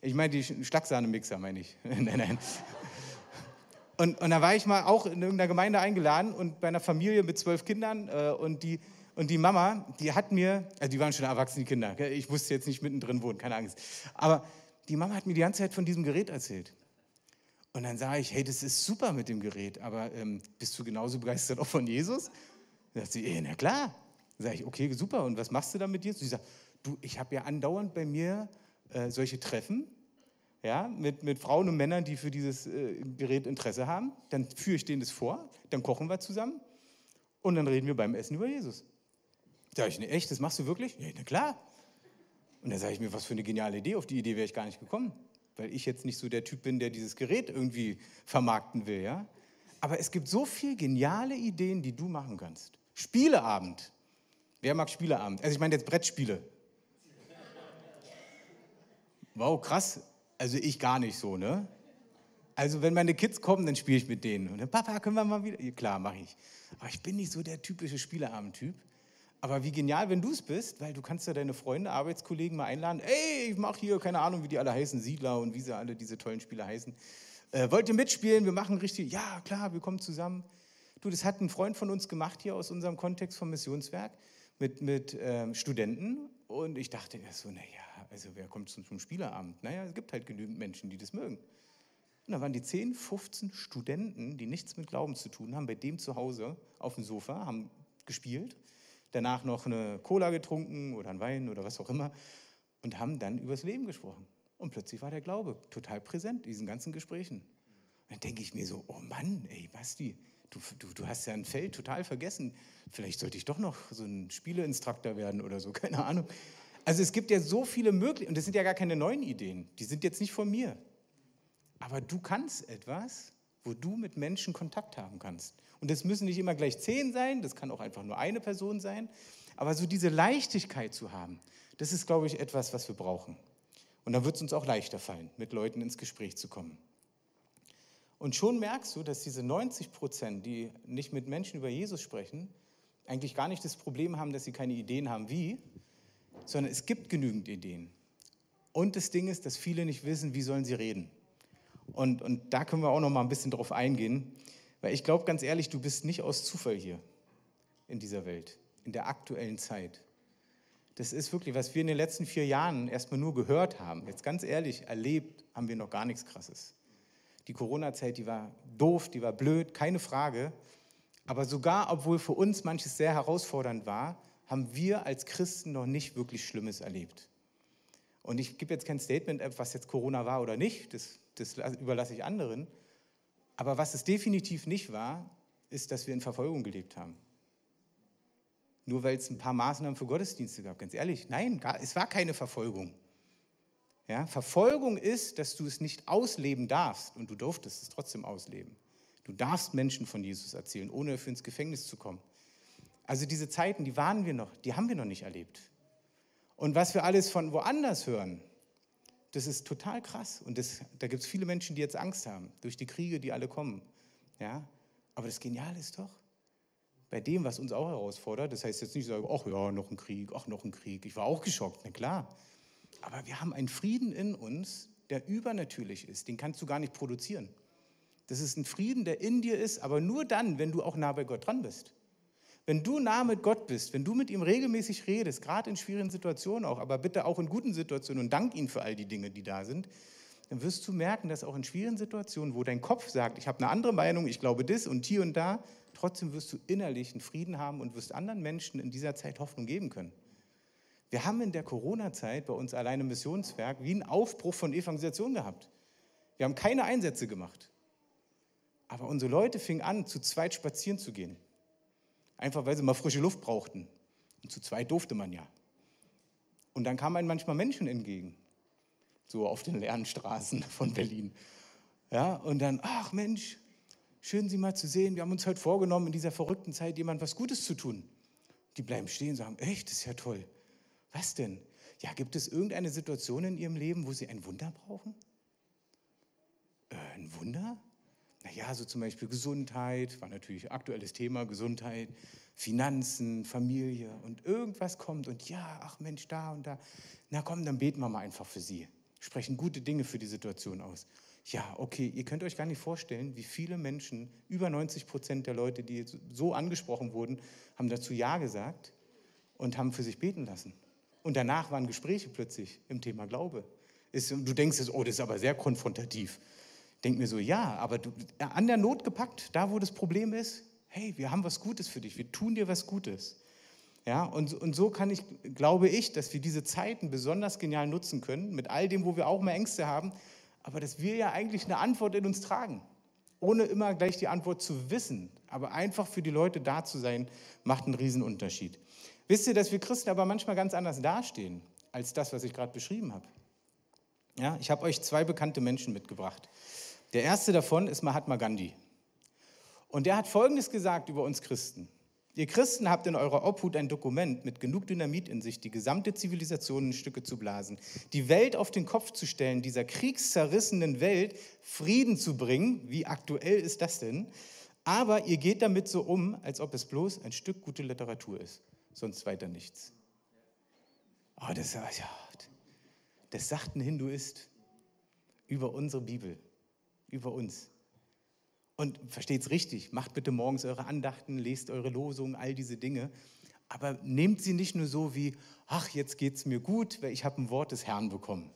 ich meine die Schlagsahne-Mixer, meine ich. nein, nein. Und, und da war ich mal auch in irgendeiner Gemeinde eingeladen und bei einer Familie mit zwölf Kindern äh, und die und die Mama, die hat mir, also die waren schon erwachsene Kinder, ich musste jetzt nicht mittendrin wohnen, keine Angst. Aber die Mama hat mir die ganze Zeit von diesem Gerät erzählt. Und dann sage ich, hey, das ist super mit dem Gerät, aber ähm, bist du genauso begeistert auch von Jesus? Dann sagt sie, eh, na klar. Dann sage ich, okay, super, und was machst du da mit dir? Sie sagt, du, ich habe ja andauernd bei mir äh, solche Treffen, ja, mit, mit Frauen und Männern, die für dieses äh, Gerät Interesse haben. Dann führe ich denen das vor, dann kochen wir zusammen und dann reden wir beim Essen über Jesus. Sag ich, ne, echt, das machst du wirklich? Ja, na klar. Und dann sage ich mir, was für eine geniale Idee. Auf die Idee wäre ich gar nicht gekommen, weil ich jetzt nicht so der Typ bin, der dieses Gerät irgendwie vermarkten will. Ja? Aber es gibt so viele geniale Ideen, die du machen kannst. Spieleabend. Wer mag Spieleabend? Also ich meine jetzt Brettspiele. Wow, krass. Also ich gar nicht so, ne? Also wenn meine Kids kommen, dann spiele ich mit denen. Und dann, Papa, können wir mal wieder? Klar, mache ich. Aber ich bin nicht so der typische Spieleabend-Typ. Aber wie genial, wenn du es bist, weil du kannst ja deine Freunde, Arbeitskollegen mal einladen. Ey, ich mache hier, keine Ahnung, wie die alle heißen, Siedler und wie sie alle diese tollen Spiele heißen. Äh, wollt ihr mitspielen? Wir machen richtig, ja klar, wir kommen zusammen. Du, das hat ein Freund von uns gemacht hier aus unserem Kontext vom Missionswerk mit, mit ähm, Studenten. Und ich dachte erst so, naja, also wer kommt zum, zum Spieleabend? Naja, es gibt halt genügend Menschen, die das mögen. Und da waren die 10, 15 Studenten, die nichts mit Glauben zu tun haben, bei dem zu Hause auf dem Sofa, haben gespielt danach noch eine Cola getrunken oder einen Wein oder was auch immer und haben dann übers Leben gesprochen. Und plötzlich war der Glaube total präsent in diesen ganzen Gesprächen. Und dann denke ich mir so, oh Mann, ey, Basti, du, du, du hast ja ein Feld total vergessen. Vielleicht sollte ich doch noch so ein Spieleinstruktor werden oder so, keine Ahnung. Also es gibt ja so viele Möglichkeiten, und das sind ja gar keine neuen Ideen, die sind jetzt nicht von mir. Aber du kannst etwas, wo du mit Menschen Kontakt haben kannst. Und das müssen nicht immer gleich zehn sein, das kann auch einfach nur eine Person sein. Aber so diese Leichtigkeit zu haben, das ist, glaube ich, etwas, was wir brauchen. Und dann wird es uns auch leichter fallen, mit Leuten ins Gespräch zu kommen. Und schon merkst du, dass diese 90 Prozent, die nicht mit Menschen über Jesus sprechen, eigentlich gar nicht das Problem haben, dass sie keine Ideen haben, wie, sondern es gibt genügend Ideen. Und das Ding ist, dass viele nicht wissen, wie sollen sie reden. Und, und da können wir auch noch mal ein bisschen drauf eingehen. Weil ich glaube ganz ehrlich, du bist nicht aus Zufall hier in dieser Welt, in der aktuellen Zeit. Das ist wirklich, was wir in den letzten vier Jahren erstmal nur gehört haben. Jetzt ganz ehrlich, erlebt haben wir noch gar nichts Krasses. Die Corona-Zeit, die war doof, die war blöd, keine Frage. Aber sogar, obwohl für uns manches sehr herausfordernd war, haben wir als Christen noch nicht wirklich Schlimmes erlebt. Und ich gebe jetzt kein Statement, was jetzt Corona war oder nicht, das, das überlasse ich anderen. Aber was es definitiv nicht war, ist, dass wir in Verfolgung gelebt haben. Nur weil es ein paar Maßnahmen für Gottesdienste gab. Ganz ehrlich, nein, es war keine Verfolgung. Ja, Verfolgung ist, dass du es nicht ausleben darfst und du durftest es trotzdem ausleben. Du darfst Menschen von Jesus erzählen, ohne dafür ins Gefängnis zu kommen. Also diese Zeiten, die waren wir noch, die haben wir noch nicht erlebt. Und was wir alles von woanders hören, das ist total krass. Und das, da gibt es viele Menschen, die jetzt Angst haben, durch die Kriege, die alle kommen. Ja? Aber das Geniale ist doch, bei dem, was uns auch herausfordert, das heißt jetzt nicht so, ach ja, noch ein Krieg, ach noch ein Krieg. Ich war auch geschockt, na klar. Aber wir haben einen Frieden in uns, der übernatürlich ist. Den kannst du gar nicht produzieren. Das ist ein Frieden, der in dir ist, aber nur dann, wenn du auch nah bei Gott dran bist. Wenn du nah mit Gott bist, wenn du mit ihm regelmäßig redest, gerade in schwierigen Situationen auch, aber bitte auch in guten Situationen und dank ihm für all die Dinge, die da sind, dann wirst du merken, dass auch in schwierigen Situationen, wo dein Kopf sagt, ich habe eine andere Meinung, ich glaube das und hier und da, trotzdem wirst du innerlich einen Frieden haben und wirst anderen Menschen in dieser Zeit Hoffnung geben können. Wir haben in der Corona-Zeit bei uns alleine im Missionswerk wie einen Aufbruch von Evangelisation gehabt. Wir haben keine Einsätze gemacht. Aber unsere Leute fingen an, zu zweit spazieren zu gehen. Einfach weil sie mal frische Luft brauchten. Und zu zweit durfte man ja. Und dann kamen einem manchmal Menschen entgegen, so auf den leeren Straßen von Berlin. Ja, und dann, ach Mensch, schön Sie mal zu sehen. Wir haben uns heute vorgenommen, in dieser verrückten Zeit jemand was Gutes zu tun. Die bleiben stehen und sagen, echt, das ist ja toll. Was denn? ja, gibt es irgendeine Situation in Ihrem Leben, wo Sie ein Wunder brauchen? Äh, ein Wunder? Naja, so zum Beispiel Gesundheit, war natürlich aktuelles Thema, Gesundheit, Finanzen, Familie und irgendwas kommt und ja, ach Mensch, da und da. Na komm, dann beten wir mal einfach für Sie. Sprechen gute Dinge für die Situation aus. Ja, okay, ihr könnt euch gar nicht vorstellen, wie viele Menschen, über 90 Prozent der Leute, die so angesprochen wurden, haben dazu Ja gesagt und haben für sich beten lassen. Und danach waren Gespräche plötzlich im Thema Glaube. Ist, du denkst, oh, das ist aber sehr konfrontativ. Denk mir so, ja, aber du, an der Not gepackt, da wo das Problem ist, hey, wir haben was Gutes für dich, wir tun dir was Gutes. Ja, und, und so kann ich, glaube ich, dass wir diese Zeiten besonders genial nutzen können, mit all dem, wo wir auch mal Ängste haben, aber dass wir ja eigentlich eine Antwort in uns tragen, ohne immer gleich die Antwort zu wissen. Aber einfach für die Leute da zu sein, macht einen Riesenunterschied. Wisst ihr, dass wir Christen aber manchmal ganz anders dastehen, als das, was ich gerade beschrieben habe? Ja, ich habe euch zwei bekannte Menschen mitgebracht. Der erste davon ist Mahatma Gandhi. Und der hat Folgendes gesagt über uns Christen. Ihr Christen habt in eurer Obhut ein Dokument mit genug Dynamit in sich, die gesamte Zivilisation in Stücke zu blasen, die Welt auf den Kopf zu stellen, dieser kriegszerrissenen Welt Frieden zu bringen. Wie aktuell ist das denn? Aber ihr geht damit so um, als ob es bloß ein Stück gute Literatur ist, sonst weiter nichts. Oh, das, ja, das sagt ein Hinduist über unsere Bibel, über uns. Und versteht es richtig, macht bitte morgens eure Andachten, lest eure Losungen, all diese Dinge. Aber nehmt sie nicht nur so wie, ach, jetzt geht es mir gut, weil ich habe ein Wort des Herrn bekommen.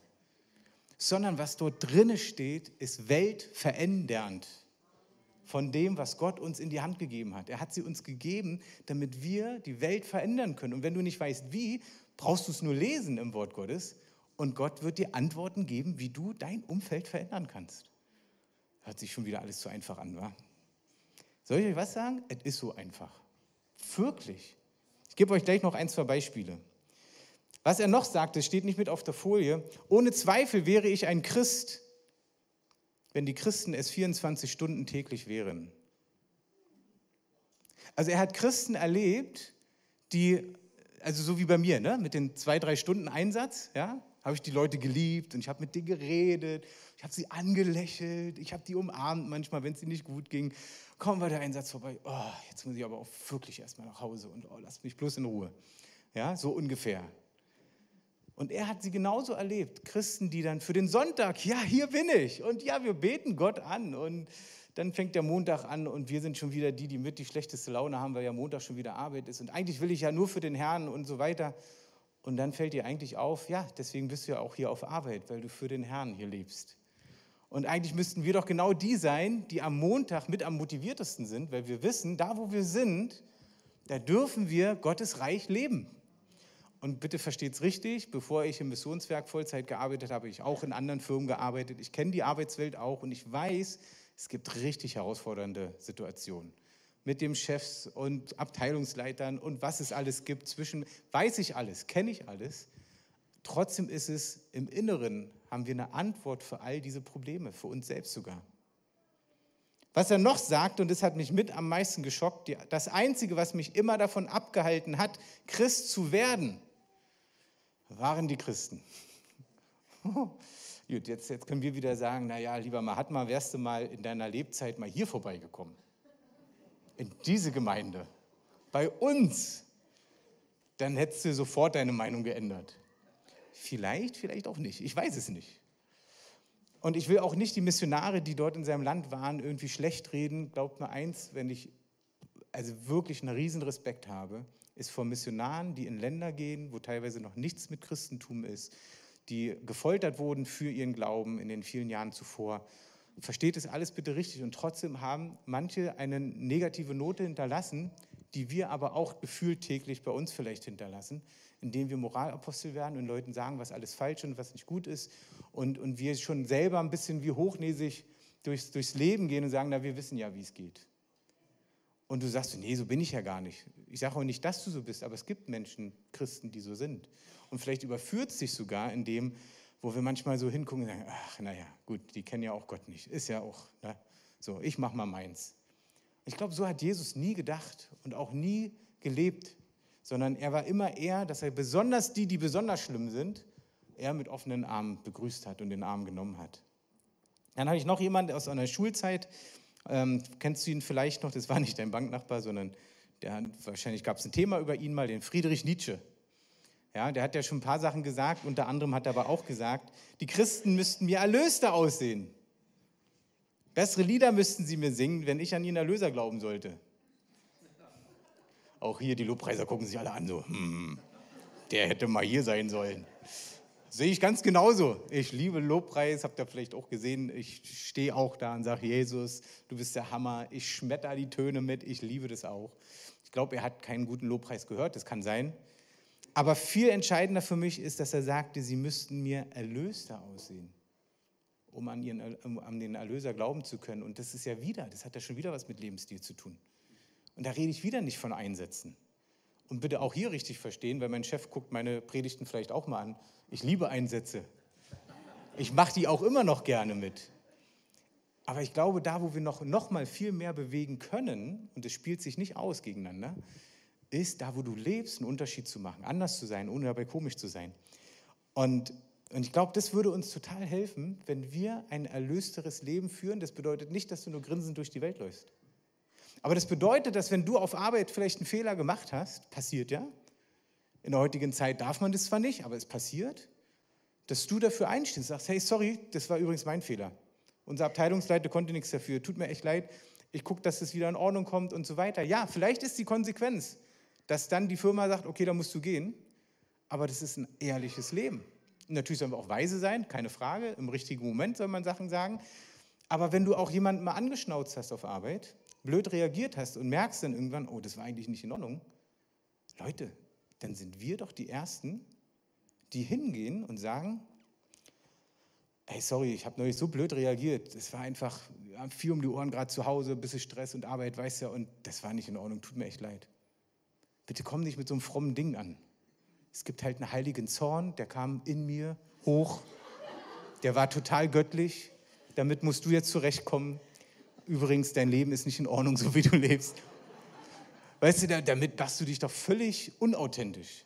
Sondern was dort drinne steht, ist weltverändernd von dem, was Gott uns in die Hand gegeben hat. Er hat sie uns gegeben, damit wir die Welt verändern können. Und wenn du nicht weißt, wie, brauchst du es nur lesen im Wort Gottes. Und Gott wird dir Antworten geben, wie du dein Umfeld verändern kannst. Hört sich schon wieder alles zu einfach an, wa? Soll ich euch was sagen? Es ist so einfach. Wirklich. Ich gebe euch gleich noch ein, zwei Beispiele. Was er noch sagt, das steht nicht mit auf der Folie. Ohne Zweifel wäre ich ein Christ, wenn die Christen es 24 Stunden täglich wären. Also er hat Christen erlebt, die, also so wie bei mir, ne, mit den zwei, drei Stunden Einsatz, ja, habe ich die Leute geliebt und ich habe mit denen geredet, habe sie angelächelt, ich habe die umarmt manchmal, wenn es ihnen nicht gut ging. Kaum war der Einsatz vorbei, oh, jetzt muss ich aber auch wirklich erstmal nach Hause und oh, lasst mich bloß in Ruhe. Ja, so ungefähr. Und er hat sie genauso erlebt. Christen, die dann für den Sonntag, ja, hier bin ich. Und ja, wir beten Gott an. Und dann fängt der Montag an und wir sind schon wieder die, die mit die schlechteste Laune haben, weil ja Montag schon wieder Arbeit ist. Und eigentlich will ich ja nur für den Herrn und so weiter. Und dann fällt dir eigentlich auf, ja, deswegen bist du ja auch hier auf Arbeit, weil du für den Herrn hier lebst. Und eigentlich müssten wir doch genau die sein, die am Montag mit am motiviertesten sind, weil wir wissen, da wo wir sind, da dürfen wir Gottes Reich leben. Und bitte versteht es richtig, bevor ich im Missionswerk Vollzeit gearbeitet habe, habe ich auch in anderen Firmen gearbeitet. Ich kenne die Arbeitswelt auch und ich weiß, es gibt richtig herausfordernde Situationen mit dem Chefs und Abteilungsleitern und was es alles gibt zwischen, weiß ich alles, kenne ich alles. Trotzdem ist es im Inneren, haben wir eine Antwort für all diese Probleme, für uns selbst sogar. Was er noch sagt, und das hat mich mit am meisten geschockt, das Einzige, was mich immer davon abgehalten hat, Christ zu werden, waren die Christen. Gut, jetzt, jetzt können wir wieder sagen, naja, lieber Mahatma, wärst du mal in deiner Lebzeit mal hier vorbeigekommen in diese Gemeinde, bei uns, dann hättest du sofort deine Meinung geändert. Vielleicht, vielleicht auch nicht. Ich weiß es nicht. Und ich will auch nicht die Missionare, die dort in seinem Land waren, irgendwie schlecht reden. Glaubt mir eins, wenn ich also wirklich einen riesen Respekt habe, ist vor Missionaren, die in Länder gehen, wo teilweise noch nichts mit Christentum ist, die gefoltert wurden für ihren Glauben in den vielen Jahren zuvor versteht es alles bitte richtig. Und trotzdem haben manche eine negative Note hinterlassen, die wir aber auch gefühlt täglich bei uns vielleicht hinterlassen, indem wir Moralapostel werden und Leuten sagen, was alles falsch und was nicht gut ist. Und, und wir schon selber ein bisschen wie hochnäsig durchs, durchs Leben gehen und sagen, na, wir wissen ja, wie es geht. Und du sagst, nee, so bin ich ja gar nicht. Ich sage auch nicht, dass du so bist, aber es gibt Menschen, Christen, die so sind. Und vielleicht überführt es sich sogar, indem wo wir manchmal so hingucken und sagen, ach, naja, gut, die kennen ja auch Gott nicht. Ist ja auch, ne? so, ich mache mal meins. Ich glaube, so hat Jesus nie gedacht und auch nie gelebt, sondern er war immer eher, dass er besonders die, die besonders schlimm sind, er mit offenen Armen begrüßt hat und den Arm genommen hat. Dann habe ich noch jemanden aus einer Schulzeit, ähm, kennst du ihn vielleicht noch, das war nicht dein Banknachbar, sondern der, wahrscheinlich gab es ein Thema über ihn mal, den Friedrich Nietzsche. Ja, der hat ja schon ein paar Sachen gesagt, unter anderem hat er aber auch gesagt, die Christen müssten mir Erlöste aussehen. Bessere Lieder müssten sie mir singen, wenn ich an ihren Erlöser glauben sollte. Auch hier, die Lobpreiser gucken sich alle an, so, hm, der hätte mal hier sein sollen. Sehe ich ganz genauso. Ich liebe Lobpreis, habt ihr vielleicht auch gesehen. Ich stehe auch da und sage, Jesus, du bist der Hammer. Ich schmetter die Töne mit, ich liebe das auch. Ich glaube, er hat keinen guten Lobpreis gehört, das kann sein. Aber viel entscheidender für mich ist, dass er sagte, sie müssten mir erlöster aussehen um an, ihren, um an den Erlöser glauben zu können. Und das ist ja wieder, das hat ja schon wieder was mit Lebensstil zu tun. Und da rede ich wieder nicht von Einsätzen. Und bitte auch hier richtig verstehen, weil mein Chef guckt meine Predigten vielleicht auch mal an. Ich liebe Einsätze. Ich mache die auch immer noch gerne mit. Aber ich glaube, da, wo wir noch, noch mal viel mehr bewegen können, und es spielt sich nicht aus gegeneinander, ist da, wo du lebst, einen Unterschied zu machen, anders zu sein, ohne dabei komisch zu sein. Und und ich glaube, das würde uns total helfen, wenn wir ein erlösteres Leben führen. Das bedeutet nicht, dass du nur grinsend durch die Welt läufst. Aber das bedeutet, dass wenn du auf Arbeit vielleicht einen Fehler gemacht hast, passiert ja, in der heutigen Zeit darf man das zwar nicht, aber es passiert, dass du dafür einstehst, sagst, hey, sorry, das war übrigens mein Fehler. Unser Abteilungsleiter konnte nichts dafür, tut mir echt leid, ich gucke, dass das wieder in Ordnung kommt und so weiter. Ja, vielleicht ist die Konsequenz, dass dann die Firma sagt, okay, da musst du gehen, aber das ist ein ehrliches Leben. Natürlich sollen wir auch weise sein, keine Frage. Im richtigen Moment soll man Sachen sagen. Aber wenn du auch jemanden mal angeschnauzt hast auf Arbeit, blöd reagiert hast und merkst dann irgendwann, oh, das war eigentlich nicht in Ordnung, Leute, dann sind wir doch die Ersten, die hingehen und sagen, hey, sorry, ich habe neulich so blöd reagiert. Es war einfach viel um die Ohren gerade zu Hause, ein bisschen Stress und Arbeit, weißt du, und das war nicht in Ordnung, tut mir echt leid. Bitte komm nicht mit so einem frommen Ding an. Es gibt halt einen heiligen Zorn, der kam in mir hoch. Der war total göttlich. Damit musst du jetzt zurechtkommen. Übrigens, dein Leben ist nicht in Ordnung, so wie du lebst. Weißt du, damit machst du dich doch völlig unauthentisch.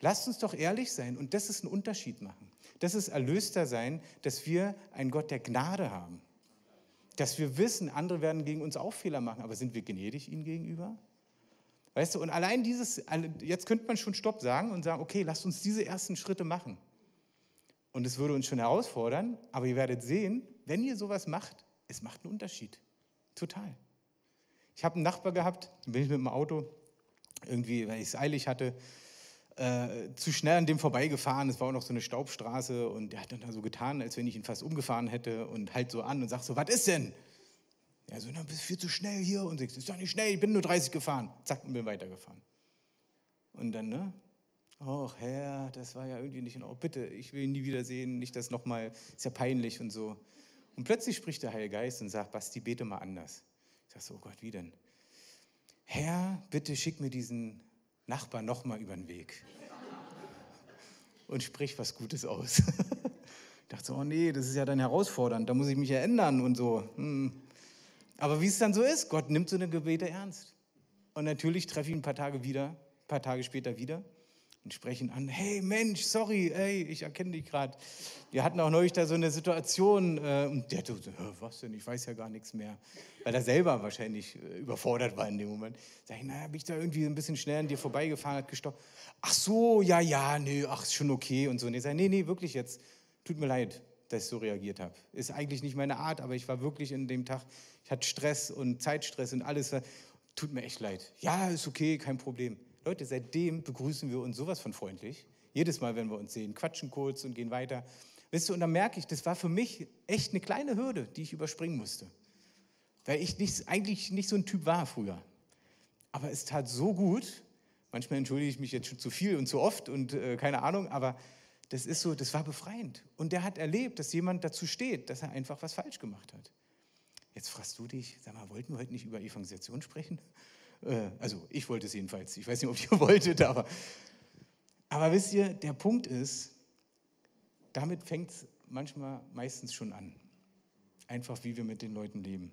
Lasst uns doch ehrlich sein und das ist ein Unterschied machen. Das ist erlöster sein, dass wir einen Gott der Gnade haben. Dass wir wissen, andere werden gegen uns auch Fehler machen, aber sind wir gnädig ihnen gegenüber? Weißt du, und allein dieses, jetzt könnte man schon Stopp sagen und sagen, okay, lasst uns diese ersten Schritte machen. Und es würde uns schon herausfordern, aber ihr werdet sehen, wenn ihr sowas macht, es macht einen Unterschied. Total. Ich habe einen Nachbar gehabt, bin ich mit dem Auto, irgendwie, weil ich es eilig hatte, äh, zu schnell an dem vorbeigefahren. Es war auch noch so eine Staubstraße und der hat dann da so getan, als wenn ich ihn fast umgefahren hätte und halt so an und sagt so, was ist denn? Ja, so, dann bist du viel zu schnell hier. Und ich, ist doch nicht schnell, ich bin nur 30 gefahren. Zack, und bin weitergefahren. Und dann, ne? Och, Herr, das war ja irgendwie nicht in Ordnung. Bitte, ich will ihn nie wiedersehen, nicht das nochmal, ist ja peinlich und so. Und plötzlich spricht der Heilige Geist und sagt, Basti, bete mal anders. Ich sage so, oh Gott, wie denn? Herr, bitte schick mir diesen Nachbarn nochmal über den Weg. Und sprich was Gutes aus. ich dachte so, oh nee, das ist ja dann herausfordernd, da muss ich mich ja ändern und so. Hm. Aber wie es dann so ist, Gott nimmt so eine Gebete ernst. Und natürlich treffe ich ihn ein paar Tage wieder, ein paar Tage später wieder und spreche ihn an, hey Mensch, sorry, hey, ich erkenne dich gerade. Wir hatten auch neulich da so eine Situation äh, und der so, was denn, ich weiß ja gar nichts mehr. Weil er selber wahrscheinlich äh, überfordert war in dem Moment. Sag ich, naja, bin ich da irgendwie ein bisschen schnell an dir vorbeigefahren, hat gestoppt. Ach so, ja, ja, nee, ach, ist schon okay und so. Und ich sage, nee, nee, wirklich jetzt, tut mir leid, dass ich so reagiert habe. Ist eigentlich nicht meine Art, aber ich war wirklich in dem Tag ich hatte Stress und Zeitstress und alles. Tut mir echt leid. Ja, ist okay, kein Problem. Leute, seitdem begrüßen wir uns sowas von freundlich. Jedes Mal, wenn wir uns sehen, quatschen kurz und gehen weiter. Weißt du, und dann merke ich, das war für mich echt eine kleine Hürde, die ich überspringen musste. Weil ich nicht, eigentlich nicht so ein Typ war früher. Aber es tat so gut. Manchmal entschuldige ich mich jetzt schon zu viel und zu oft und äh, keine Ahnung, aber das ist so, das war befreiend. Und der hat erlebt, dass jemand dazu steht, dass er einfach was falsch gemacht hat. Jetzt fragst du dich, sag mal, wollten wir heute nicht über Evangelisation sprechen? Äh, also ich wollte es jedenfalls. Ich weiß nicht, ob ihr wolltet, aber, aber wisst ihr, der Punkt ist, damit fängt es manchmal meistens schon an. Einfach wie wir mit den Leuten leben.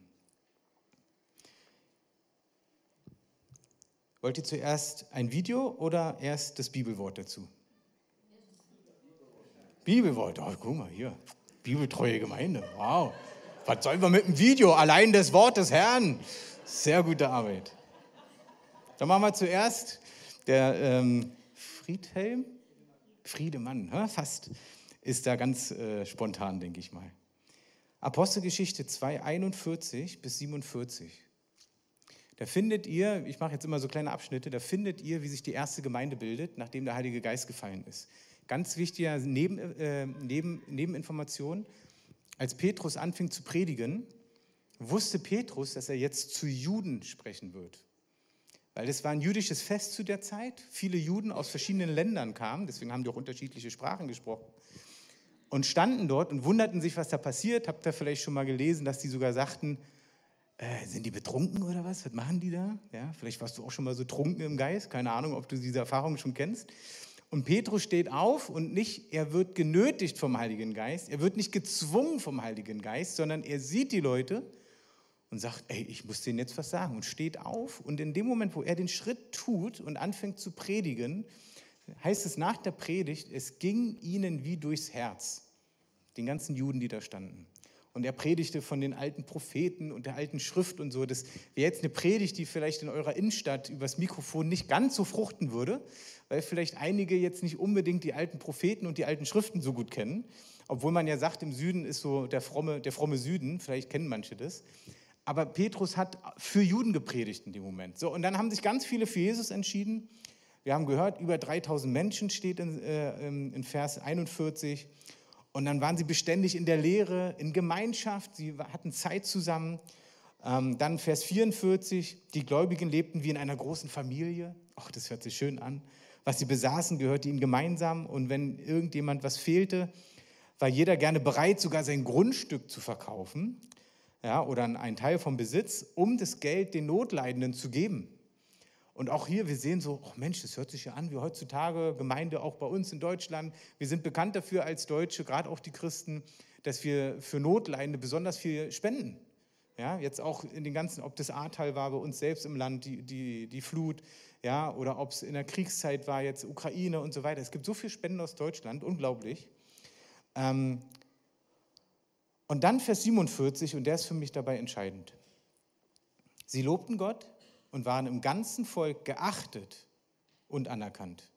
Wollt ihr zuerst ein Video oder erst das Bibelwort dazu? Bibelwort, oh, guck mal hier, bibeltreue Gemeinde, wow. Was sollen wir mit dem Video? Allein das Wort des Herrn. Sehr gute Arbeit. Dann machen wir zuerst der ähm, Friedhelm, Friedemann, hä? fast, ist da ganz äh, spontan, denke ich mal. Apostelgeschichte 2, 41 bis 47. Da findet ihr, ich mache jetzt immer so kleine Abschnitte, da findet ihr, wie sich die erste Gemeinde bildet, nachdem der Heilige Geist gefallen ist. Ganz wichtiger Neben, äh, Neben, Nebeninformation, als Petrus anfing zu predigen, wusste Petrus, dass er jetzt zu Juden sprechen wird. Weil es war ein jüdisches Fest zu der Zeit. Viele Juden aus verschiedenen Ländern kamen, deswegen haben die auch unterschiedliche Sprachen gesprochen. Und standen dort und wunderten sich, was da passiert. Habt ihr vielleicht schon mal gelesen, dass die sogar sagten, äh, sind die betrunken oder was? Was machen die da? Ja, vielleicht warst du auch schon mal so trunken im Geist. Keine Ahnung, ob du diese Erfahrung schon kennst. Und Petrus steht auf und nicht, er wird genötigt vom Heiligen Geist, er wird nicht gezwungen vom Heiligen Geist, sondern er sieht die Leute und sagt, ey, ich muss denen jetzt was sagen und steht auf. Und in dem Moment, wo er den Schritt tut und anfängt zu predigen, heißt es nach der Predigt, es ging ihnen wie durchs Herz, den ganzen Juden, die da standen. Und er predigte von den alten Propheten und der alten Schrift und so. Das wäre jetzt eine Predigt, die vielleicht in eurer Innenstadt übers Mikrofon nicht ganz so fruchten würde, weil vielleicht einige jetzt nicht unbedingt die alten Propheten und die alten Schriften so gut kennen. Obwohl man ja sagt, im Süden ist so der fromme, der fromme Süden, vielleicht kennen manche das. Aber Petrus hat für Juden gepredigt in dem Moment. So, und dann haben sich ganz viele für Jesus entschieden. Wir haben gehört, über 3000 Menschen steht in, äh, in Vers 41. Und dann waren sie beständig in der Lehre, in Gemeinschaft, sie hatten Zeit zusammen. Ähm, dann Vers 44, die Gläubigen lebten wie in einer großen Familie. Ach, das hört sich schön an. Was sie besaßen, gehörte ihnen gemeinsam. Und wenn irgendjemand was fehlte, war jeder gerne bereit, sogar sein Grundstück zu verkaufen ja, oder einen Teil vom Besitz, um das Geld den Notleidenden zu geben. Und auch hier, wir sehen so, oh Mensch, das hört sich ja an wie heutzutage Gemeinde auch bei uns in Deutschland. Wir sind bekannt dafür als Deutsche, gerade auch die Christen, dass wir für Notleidende besonders viel spenden. Ja, jetzt auch in den ganzen, ob das Ahrtal war bei uns selbst im Land, die, die, die Flut, ja, oder ob es in der Kriegszeit war, jetzt Ukraine und so weiter. Es gibt so viel Spenden aus Deutschland, unglaublich. Ähm, und dann Vers 47, und der ist für mich dabei entscheidend. Sie lobten Gott und waren im ganzen Volk geachtet und anerkannt.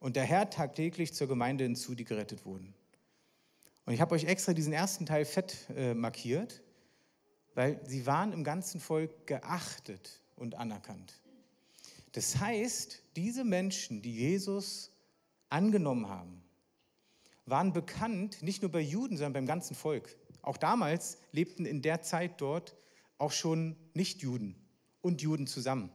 Und der Herr tagtäglich zur Gemeinde hinzu, die gerettet wurden. Und ich habe euch extra diesen ersten Teil fett äh, markiert, weil sie waren im ganzen Volk geachtet und anerkannt. Das heißt, diese Menschen, die Jesus angenommen haben, waren bekannt nicht nur bei Juden, sondern beim ganzen Volk. Auch damals lebten in der Zeit dort auch schon Nichtjuden und Juden zusammen.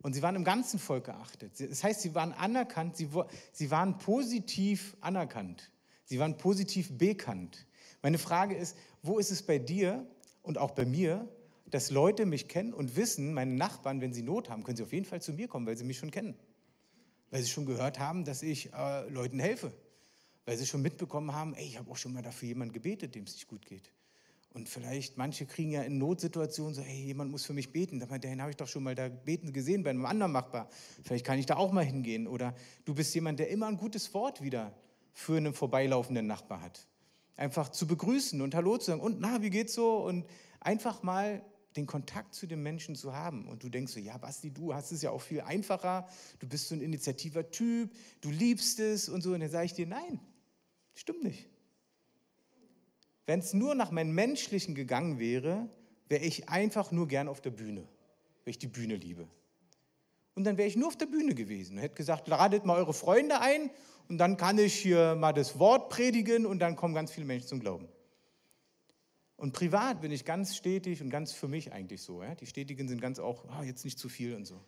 Und sie waren im ganzen Volk geachtet. Das heißt, sie waren anerkannt, sie, sie waren positiv anerkannt. Sie waren positiv bekannt. Meine Frage ist, wo ist es bei dir und auch bei mir, dass Leute mich kennen und wissen, meine Nachbarn, wenn sie Not haben, können sie auf jeden Fall zu mir kommen, weil sie mich schon kennen. Weil sie schon gehört haben, dass ich äh, Leuten helfe. Weil sie schon mitbekommen haben, ey, ich habe auch schon mal dafür jemanden gebetet, dem es nicht gut geht. Und vielleicht manche kriegen ja in Notsituationen so, hey, jemand muss für mich beten. Den habe ich doch schon mal da beten gesehen bei einem anderen Machbar. Vielleicht kann ich da auch mal hingehen. Oder du bist jemand, der immer ein gutes Wort wieder für einen vorbeilaufenden Nachbar hat. Einfach zu begrüßen und Hallo zu sagen und na, wie geht's so? Und einfach mal den Kontakt zu den Menschen zu haben. Und du denkst so, ja, Basti, du hast es ja auch viel einfacher. Du bist so ein initiativer Typ, du liebst es und so. Und dann sage ich dir, nein, stimmt nicht. Wenn es nur nach meinem Menschlichen gegangen wäre, wäre ich einfach nur gern auf der Bühne, weil ich die Bühne liebe. Und dann wäre ich nur auf der Bühne gewesen und hätte gesagt, ladet mal eure Freunde ein und dann kann ich hier mal das Wort predigen und dann kommen ganz viele Menschen zum Glauben. Und privat bin ich ganz stetig und ganz für mich eigentlich so. Ja? Die Stetigen sind ganz auch, ah, jetzt nicht zu viel und so.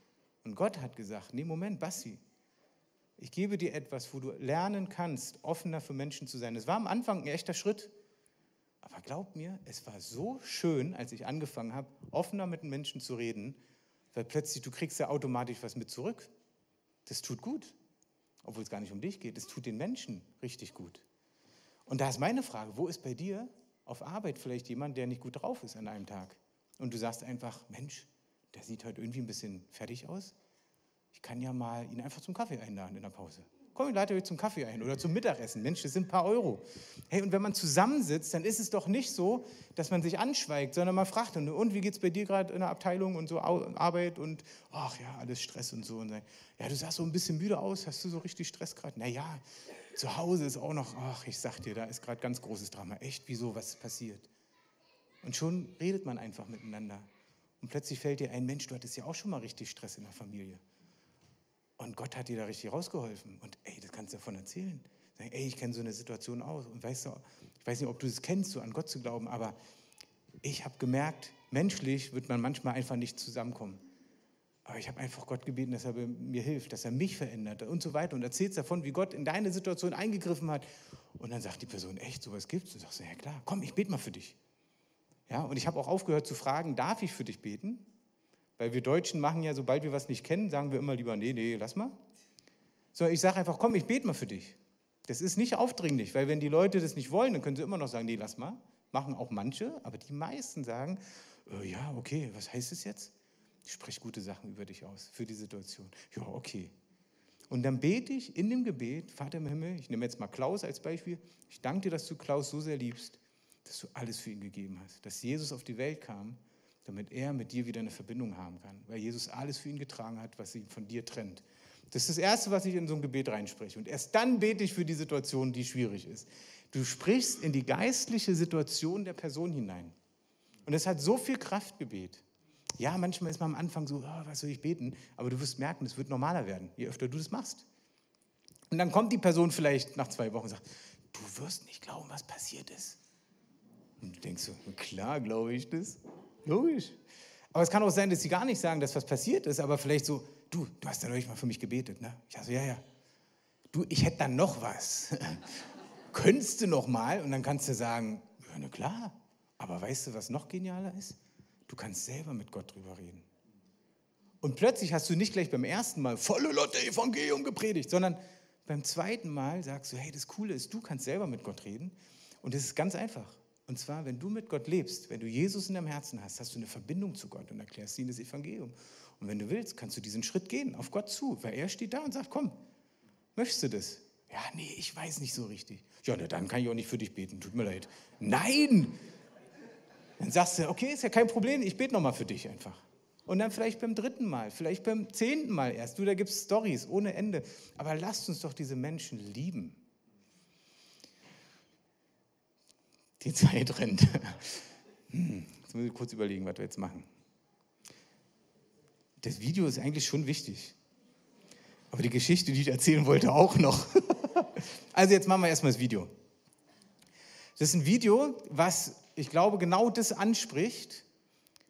Und Gott hat gesagt, nee, Moment, Basti, ich gebe dir etwas, wo du lernen kannst, offener für Menschen zu sein. Es war am Anfang ein echter Schritt. Aber glaub mir, es war so schön, als ich angefangen habe, offener mit den Menschen zu reden, weil plötzlich du kriegst ja automatisch was mit zurück. Das tut gut, obwohl es gar nicht um dich geht. Es tut den Menschen richtig gut. Und da ist meine Frage, wo ist bei dir auf Arbeit vielleicht jemand, der nicht gut drauf ist an einem Tag? Und du sagst einfach, Mensch, der sieht heute irgendwie ein bisschen fertig aus. Ich kann ja mal ihn einfach zum Kaffee einladen in der Pause. Komm, ich lade euch zum Kaffee ein oder zum Mittagessen. Mensch, das sind ein paar Euro. Hey, und wenn man zusammensitzt, dann ist es doch nicht so, dass man sich anschweigt, sondern man fragt, und, und wie geht es bei dir gerade in der Abteilung und so Arbeit und ach ja, alles Stress und so. Und dann, ja, du sahst so ein bisschen müde aus, hast du so richtig Stress gerade? Naja, zu Hause ist auch noch, ach, ich sag dir, da ist gerade ganz großes Drama. Echt, wieso, was passiert? Und schon redet man einfach miteinander. Und plötzlich fällt dir ein, Mensch, du hattest ja auch schon mal richtig Stress in der Familie. Und Gott hat dir da richtig rausgeholfen. Und ey, das kannst du davon erzählen. Sagen, ey, ich kenne so eine Situation aus. Und weißt du, ich weiß nicht, ob du das kennst, so an Gott zu glauben, aber ich habe gemerkt, menschlich wird man manchmal einfach nicht zusammenkommen. Aber ich habe einfach Gott gebeten, dass er mir hilft, dass er mich verändert und so weiter. Und erzählst davon, wie Gott in deine Situation eingegriffen hat. Und dann sagt die Person, echt, sowas gibt's? Und sagst du, ja klar, komm, ich bete mal für dich. Ja, und ich habe auch aufgehört zu fragen, darf ich für dich beten? Weil wir Deutschen machen ja, sobald wir was nicht kennen, sagen wir immer lieber, nee, nee, lass mal. So, ich sage einfach, komm, ich bete mal für dich. Das ist nicht aufdringlich, weil wenn die Leute das nicht wollen, dann können sie immer noch sagen, nee, lass mal. Machen auch manche, aber die meisten sagen, äh, ja, okay, was heißt es jetzt? Ich spreche gute Sachen über dich aus, für die Situation. Ja, okay. Und dann bete ich in dem Gebet, Vater im Himmel, ich nehme jetzt mal Klaus als Beispiel, ich danke dir, dass du Klaus so sehr liebst, dass du alles für ihn gegeben hast, dass Jesus auf die Welt kam, damit er mit dir wieder eine Verbindung haben kann, weil Jesus alles für ihn getragen hat, was ihn von dir trennt. Das ist das Erste, was ich in so ein Gebet reinspreche. Und erst dann bete ich für die Situation, die schwierig ist. Du sprichst in die geistliche Situation der Person hinein. Und es hat so viel Kraft, Gebet. Ja, manchmal ist man am Anfang so, oh, was soll ich beten? Aber du wirst merken, es wird normaler werden, je öfter du das machst. Und dann kommt die Person vielleicht nach zwei Wochen und sagt, du wirst nicht glauben, was passiert ist. Und du denkst so, klar glaube ich das. Logisch. Aber es kann auch sein, dass sie gar nicht sagen, dass was passiert ist, aber vielleicht so, du, du hast ja neulich mal für mich gebetet, ne? Ich so, ja, ja. Du, ich hätte dann noch was. Könntest du noch mal? Und dann kannst du sagen, ja, na klar. Aber weißt du, was noch genialer ist? Du kannst selber mit Gott drüber reden. Und plötzlich hast du nicht gleich beim ersten Mal volle Lotte Evangelium gepredigt, sondern beim zweiten Mal sagst du, hey, das Coole ist, du kannst selber mit Gott reden. Und das ist ganz einfach. Und zwar, wenn du mit Gott lebst, wenn du Jesus in deinem Herzen hast, hast du eine Verbindung zu Gott und erklärst ihm das Evangelium. Und wenn du willst, kannst du diesen Schritt gehen, auf Gott zu, weil er steht da und sagt, komm, möchtest du das? Ja, nee, ich weiß nicht so richtig. Ja, na, dann kann ich auch nicht für dich beten, tut mir leid. Nein! Dann sagst du, okay, ist ja kein Problem, ich bete nochmal für dich einfach. Und dann vielleicht beim dritten Mal, vielleicht beim zehnten Mal erst. Du, da gibt es Stories ohne Ende. Aber lasst uns doch diese Menschen lieben. Die Zeit rennt. Hm, jetzt muss ich kurz überlegen, was wir jetzt machen. Das Video ist eigentlich schon wichtig. Aber die Geschichte, die ich erzählen wollte, auch noch. Also jetzt machen wir erstmal das Video. Das ist ein Video, was ich glaube genau das anspricht,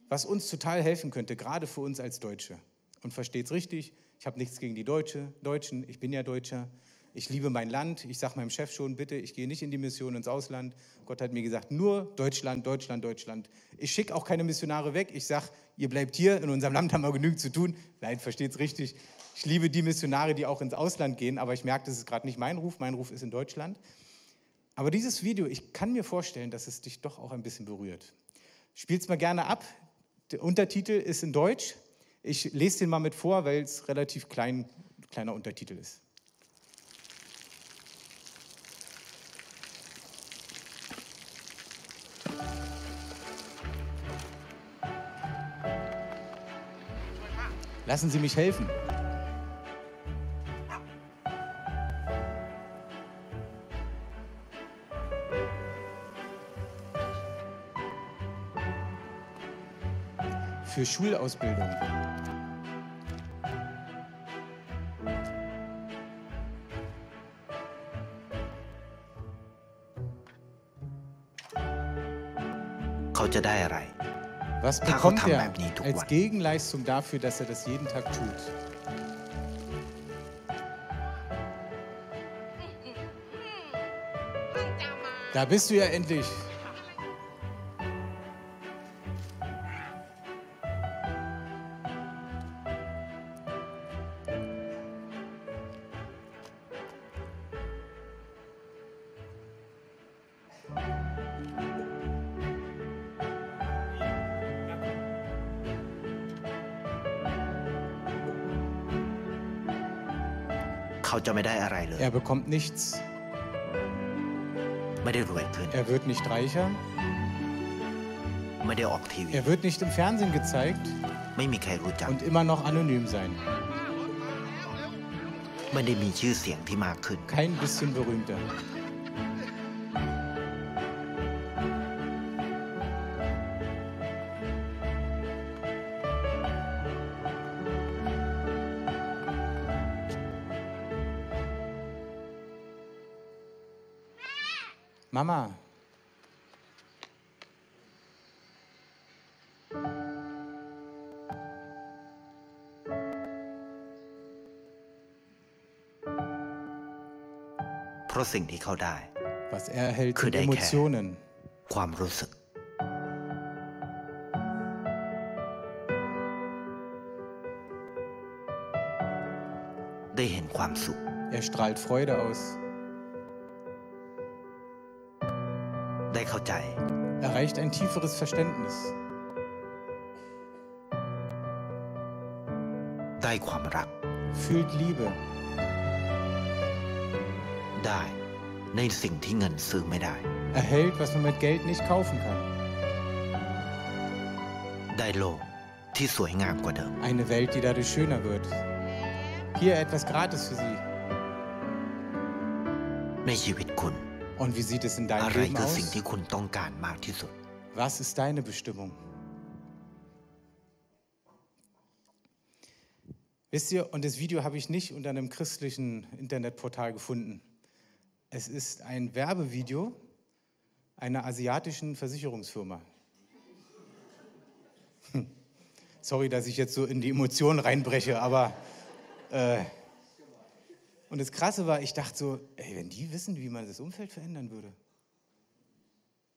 was uns total helfen könnte, gerade für uns als Deutsche. Und versteht es richtig, ich habe nichts gegen die Deutsche, Deutschen, ich bin ja Deutscher ich liebe mein Land. Ich sage meinem Chef schon, bitte, ich gehe nicht in die Mission ins Ausland. Gott hat mir gesagt, nur Deutschland, Deutschland, Deutschland. Ich schicke auch keine Missionare weg. Ich sage, ihr bleibt hier, in unserem Land haben wir genügend zu tun. Nein, versteht es richtig. Ich liebe die Missionare, die auch ins Ausland gehen, aber ich merke, das ist gerade nicht mein Ruf. Mein Ruf ist in Deutschland. Aber dieses Video, ich kann mir vorstellen, dass es dich doch auch ein bisschen berührt. Spiel's mal gerne ab. Der Untertitel ist in Deutsch. Ich lese den mal mit vor, weil es relativ klein, kleiner Untertitel ist. Lassen Sie mich helfen. Für Schulausbildung. Was bekommt er als Gegenleistung dafür, dass er das jeden Tag tut? Da bist du ja endlich. Er bekommt nichts. Er wird nicht reicher. Er wird nicht im Fernsehen gezeigt und immer noch anonym sein. Kein bisschen berühmter. Mama, เพราะสิ่งที่เขาได้ was er erhält, sind Could I care? Emotionen. ความรู้สึก ได้เห็นความสุข Er strahlt Freude aus, ได้เข้าใจ erreicht ein tieferes Verständnis, ได้ความรัก fühlt Liebe, ได้ ในสิ่งที่เงินซื้อไม่ได้ erhält, was man mit Geld nicht kaufen kann. ได้โลกที่สวยงามกว่าเดิม Eine Welt, die dadurch schöner wird. Hier etwas gratis für Sie. ในชีวิตคุณ Und wie sieht es in อะ deinem ไร Leben คือสิ่ง aus? ที่คุณต้องการมากที่สุด Was ist deine Bestimmung? Wisst ihr, und das Video habe ich nicht unter einem christlichen Internetportal gefunden. Es ist ein Werbevideo einer asiatischen Versicherungsfirma. Hm. Sorry, dass ich jetzt so in die Emotionen reinbreche, aber äh, und das Krasse war, ich dachte so, ey, wenn die wissen, wie man das Umfeld verändern würde,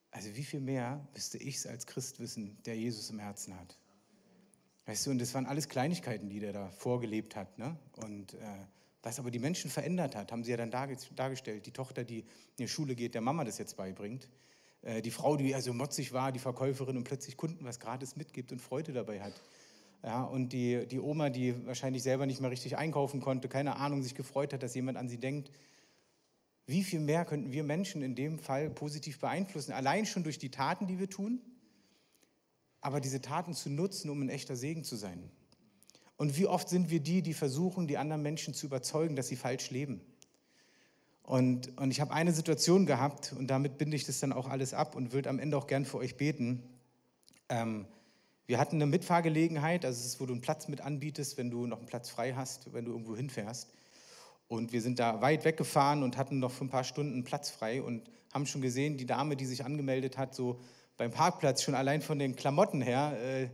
also wie viel mehr müsste ich es als Christ wissen, der Jesus im Herzen hat? Weißt du, und das waren alles Kleinigkeiten, die der da vorgelebt hat. Ne? Und äh, was aber die Menschen verändert hat, haben sie ja dann darge dargestellt. Die Tochter, die in die Schule geht, der Mama das jetzt beibringt. Äh, die Frau, die also motzig war, die Verkäuferin und plötzlich Kunden was gratis mitgibt und Freude dabei hat. Ja, und die, die Oma, die wahrscheinlich selber nicht mehr richtig einkaufen konnte, keine Ahnung, sich gefreut hat, dass jemand an sie denkt. Wie viel mehr könnten wir Menschen in dem Fall positiv beeinflussen? Allein schon durch die Taten, die wir tun, aber diese Taten zu nutzen, um ein echter Segen zu sein. Und wie oft sind wir die, die versuchen, die anderen Menschen zu überzeugen, dass sie falsch leben? Und, und ich habe eine Situation gehabt, und damit binde ich das dann auch alles ab und würde am Ende auch gern für euch beten. Ähm, wir hatten eine Mitfahrgelegenheit, also es ist, wo du einen Platz mit anbietest, wenn du noch einen Platz frei hast, wenn du irgendwo hinfährst. Und wir sind da weit weggefahren und hatten noch für ein paar Stunden Platz frei und haben schon gesehen, die Dame, die sich angemeldet hat, so beim Parkplatz, schon allein von den Klamotten her, äh,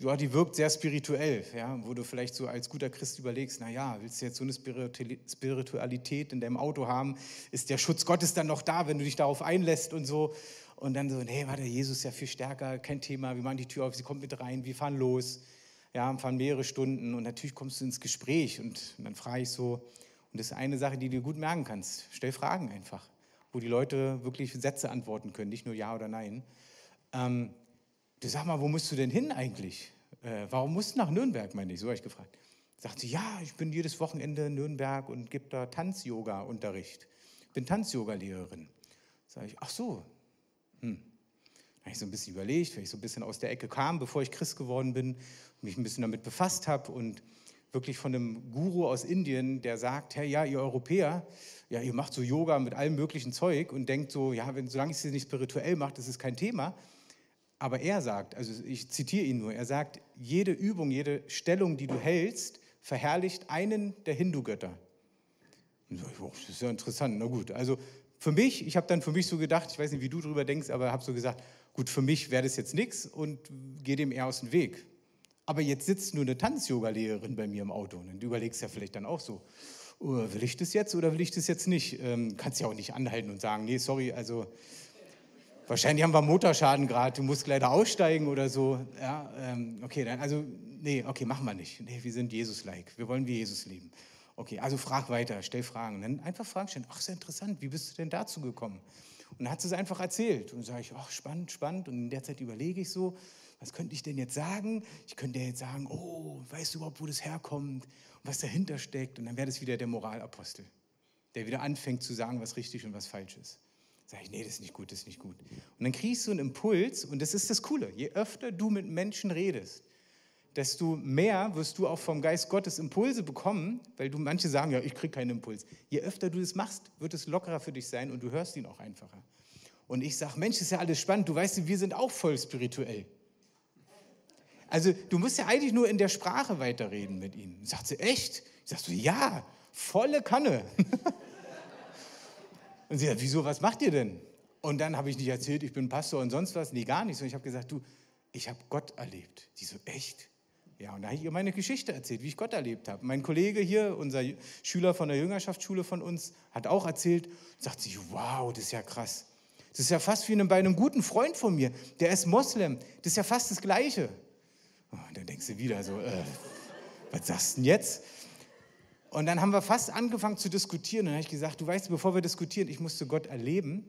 ja, die wirkt sehr spirituell, ja, wo du vielleicht so als guter Christ überlegst, naja, willst du jetzt so eine Spirituali- Spiritualität in deinem Auto haben? Ist der Schutz Gottes dann noch da, wenn du dich darauf einlässt und so? Und dann so, nee, warte, Jesus ist ja viel stärker, kein Thema, wir machen die Tür auf, sie kommt mit rein, wir fahren los, ja, fahren mehrere Stunden und natürlich kommst du ins Gespräch und dann frage ich so, und das ist eine Sache, die du gut merken kannst, stell Fragen einfach, wo die Leute wirklich Sätze antworten können, nicht nur Ja oder Nein. Ähm, du sag mal, wo musst du denn hin eigentlich? Äh, warum musst du nach Nürnberg, meine ich? So habe ich gefragt. Sagt sie, ja, ich bin jedes Wochenende in Nürnberg und gebe da Tanz-Yoga-Unterricht. Bin Tanz-Yoga-Lehrerin. Sage ich, ach so. Hm. Habe ich so ein bisschen überlegt, weil ich so ein bisschen aus der Ecke kam, bevor ich Christ geworden bin, mich ein bisschen damit befasst habe und wirklich von einem Guru aus Indien, der sagt, hey, ja, ihr Europäer, ja, ihr macht so Yoga mit allem möglichen Zeug und denkt so, ja, wenn, solange ich es nicht spirituell mache, das ist kein Thema. Aber er sagt, also ich zitiere ihn nur, er sagt, jede Übung, jede Stellung, die du hältst, verherrlicht einen der Hindu-Götter. Oh, Das ist ja interessant, na gut. Also für mich, ich habe dann für mich so gedacht, ich weiß nicht, wie du darüber denkst, aber habe so gesagt, gut, für mich wäre das jetzt nichts und gehe dem eher aus dem Weg. Aber jetzt sitzt nur eine Tanz-Yoga-Lehrerin bei mir im Auto und du überlegst ja vielleicht dann auch so, oh, will ich das jetzt oder will ich das jetzt nicht? Ähm, kannst ja auch nicht anhalten und sagen, nee, sorry, also wahrscheinlich haben wir Motorschaden gerade, du musst leider aussteigen oder so. Ja, ähm, okay, dann, also, nee, okay, machen wir nicht. Nee, wir sind Jesus-like, wir wollen wie Jesus leben. Okay, also frag weiter, stell Fragen. Und dann einfach Fragen stellen. Ach, ja interessant, wie bist du denn dazu gekommen? Und dann hat sie es einfach erzählt. Und dann sage ich, ach, spannend, spannend. Und in der Zeit überlege ich so, Was könnte ich denn jetzt sagen? Ich könnte jetzt sagen, oh, weißt du überhaupt, wo das herkommt und was dahinter steckt? Und dann wäre das wieder der Moralapostel, der wieder anfängt zu sagen, was richtig und was falsch ist. Sag ich, nee, das ist nicht gut, das ist nicht gut. Und dann kriegst du einen Impuls und das ist das Coole. Je öfter du mit Menschen redest, desto mehr wirst du auch vom Geist Gottes Impulse bekommen, weil du manche sagen, ja, ich kriege keinen Impuls. Je öfter du das machst, wird es lockerer für dich sein und du hörst ihn auch einfacher. Und ich sage, Mensch, ist ja alles spannend. Du weißt, wir sind auch voll spirituell. Also du musst ja eigentlich nur in der Sprache weiterreden mit ihm. Sagt sie, echt? Ich sag so, ja, volle Kanne. und sie sagt, wieso, was macht ihr denn? Und dann habe ich nicht erzählt, ich bin Pastor und sonst was. Nee, gar nicht. Und ich habe gesagt, du, ich habe Gott erlebt. Die so, echt? Ja, und da habe ich ihr meine Geschichte erzählt, wie ich Gott erlebt habe. Mein Kollege hier, unser Schüler von der Jüngerschaftsschule von uns, hat auch erzählt, sagt sich, wow, das ist ja krass. Das ist ja fast wie bei einem guten Freund von mir, der ist Moslem. Das ist ja fast das Gleiche. Oh, dann denkst du wieder so, äh, was sagst du denn jetzt? Und dann haben wir fast angefangen zu diskutieren. Und dann habe ich gesagt, du weißt, bevor wir diskutieren, ich musste Gott erleben,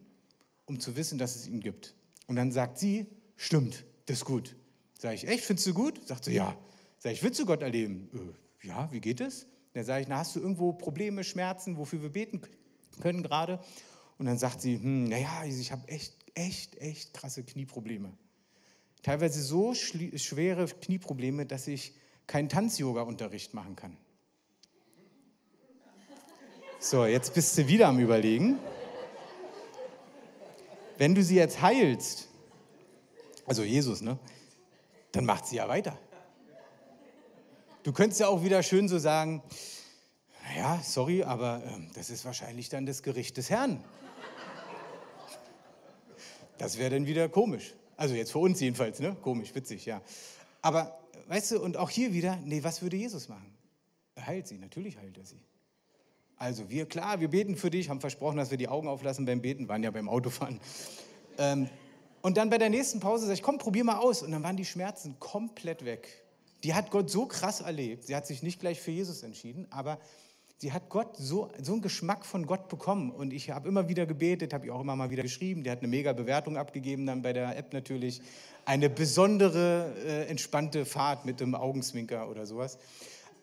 um zu wissen, dass es ihn gibt. Und dann sagt sie, stimmt, das ist gut. Sag ich, echt, findest du gut? Sagt sie, ja. Sag ich, willst du Gott erleben? Äh, ja, wie geht es? Dann sage ich, na, hast du irgendwo Probleme, Schmerzen, wofür wir beten können gerade? Und dann sagt sie, hm, naja, ich habe echt, echt, echt krasse Knieprobleme. Teilweise so schwere Knieprobleme, dass ich keinen Tanz-Yoga-Unterricht machen kann. So, jetzt bist du wieder am Überlegen. Wenn du sie jetzt heilst, also Jesus, ne, dann macht sie ja weiter. Du könntest ja auch wieder schön so sagen, ja, sorry, aber äh, das ist wahrscheinlich dann das Gericht des Herrn. Das wäre dann wieder komisch. Also jetzt für uns jedenfalls, ne? Komisch, witzig, ja. Aber weißt du, und auch hier wieder, nee, was würde Jesus machen? Er heilt sie, natürlich heilt er sie. Also wir, klar, wir beten für dich, haben versprochen, dass wir die Augen auflassen beim Beten, waren ja beim Autofahren. Ähm, und dann bei der nächsten Pause sage ich, komm, probier mal aus. Und dann waren die Schmerzen komplett weg. Die hat Gott so krass erlebt. Sie hat sich nicht gleich für Jesus entschieden, aber sie hat Gott so, so einen Geschmack von Gott bekommen. Und ich habe immer wieder gebetet, habe ich auch immer mal wieder geschrieben. Der hat eine mega Bewertung abgegeben, dann bei der App natürlich. Eine besondere, äh, entspannte Fahrt mit dem Augenzwinker oder sowas.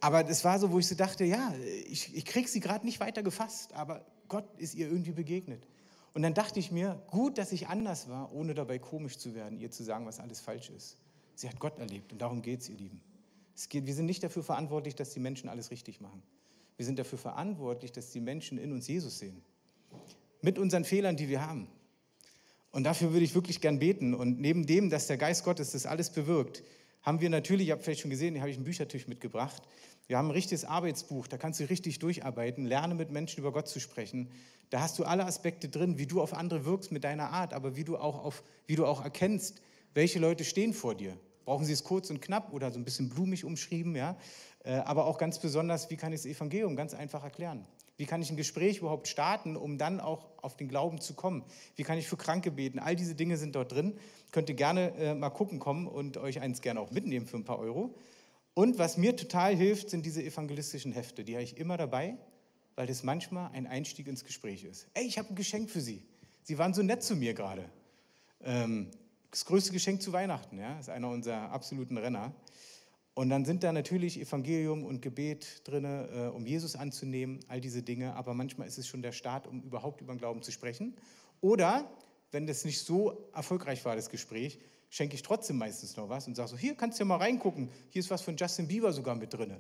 Aber das war so, wo ich so dachte, ja, ich, ich kriege sie gerade nicht weiter gefasst, aber Gott ist ihr irgendwie begegnet. Und dann dachte ich mir, gut, dass ich anders war, ohne dabei komisch zu werden, ihr zu sagen, was alles falsch ist. Sie hat Gott erlebt und darum geht es, ihr Lieben. Geht, wir sind nicht dafür verantwortlich, dass die Menschen alles richtig machen. Wir sind dafür verantwortlich, dass die Menschen in uns Jesus sehen. Mit unseren Fehlern, die wir haben. Und dafür würde ich wirklich gern beten. Und neben dem, dass der Geist Gottes das alles bewirkt, haben wir natürlich, ihr habt vielleicht schon gesehen, hier habe ich einen Büchertisch mitgebracht. Wir haben ein richtiges Arbeitsbuch, da kannst du richtig durcharbeiten, lerne mit Menschen über Gott zu sprechen. Da hast du alle Aspekte drin, wie du auf andere wirkst mit deiner Art, aber wie du auch, auf, wie du auch erkennst, welche Leute stehen vor dir. Brauchen sie es kurz und knapp oder so ein bisschen blumig umschrieben, ja? Äh, aber auch ganz besonders, wie kann ich das Evangelium ganz einfach erklären? Wie kann ich ein Gespräch überhaupt starten, um dann auch auf den Glauben zu kommen? Wie kann ich für Kranke beten? All diese Dinge sind dort drin. Könnt ihr gerne äh, mal gucken kommen und euch eins gerne auch mitnehmen für ein paar Euro. Und was mir total hilft, sind diese evangelistischen Hefte. Die habe ich immer dabei, weil das manchmal ein Einstieg ins Gespräch ist. Ey, ich habe ein Geschenk für Sie. Sie waren so nett zu mir gerade. Ähm, das größte Geschenk zu Weihnachten, ja, ist einer unserer absoluten Renner. Und dann sind da natürlich Evangelium und Gebet drin, äh, um Jesus anzunehmen, all diese Dinge. Aber manchmal ist es schon der Start, um überhaupt über den Glauben zu sprechen. Oder, wenn das nicht so erfolgreich war, das Gespräch, schenke ich trotzdem meistens noch was und sage so, hier kannst du ja mal reingucken, hier ist was von Justin Bieber sogar mit drin.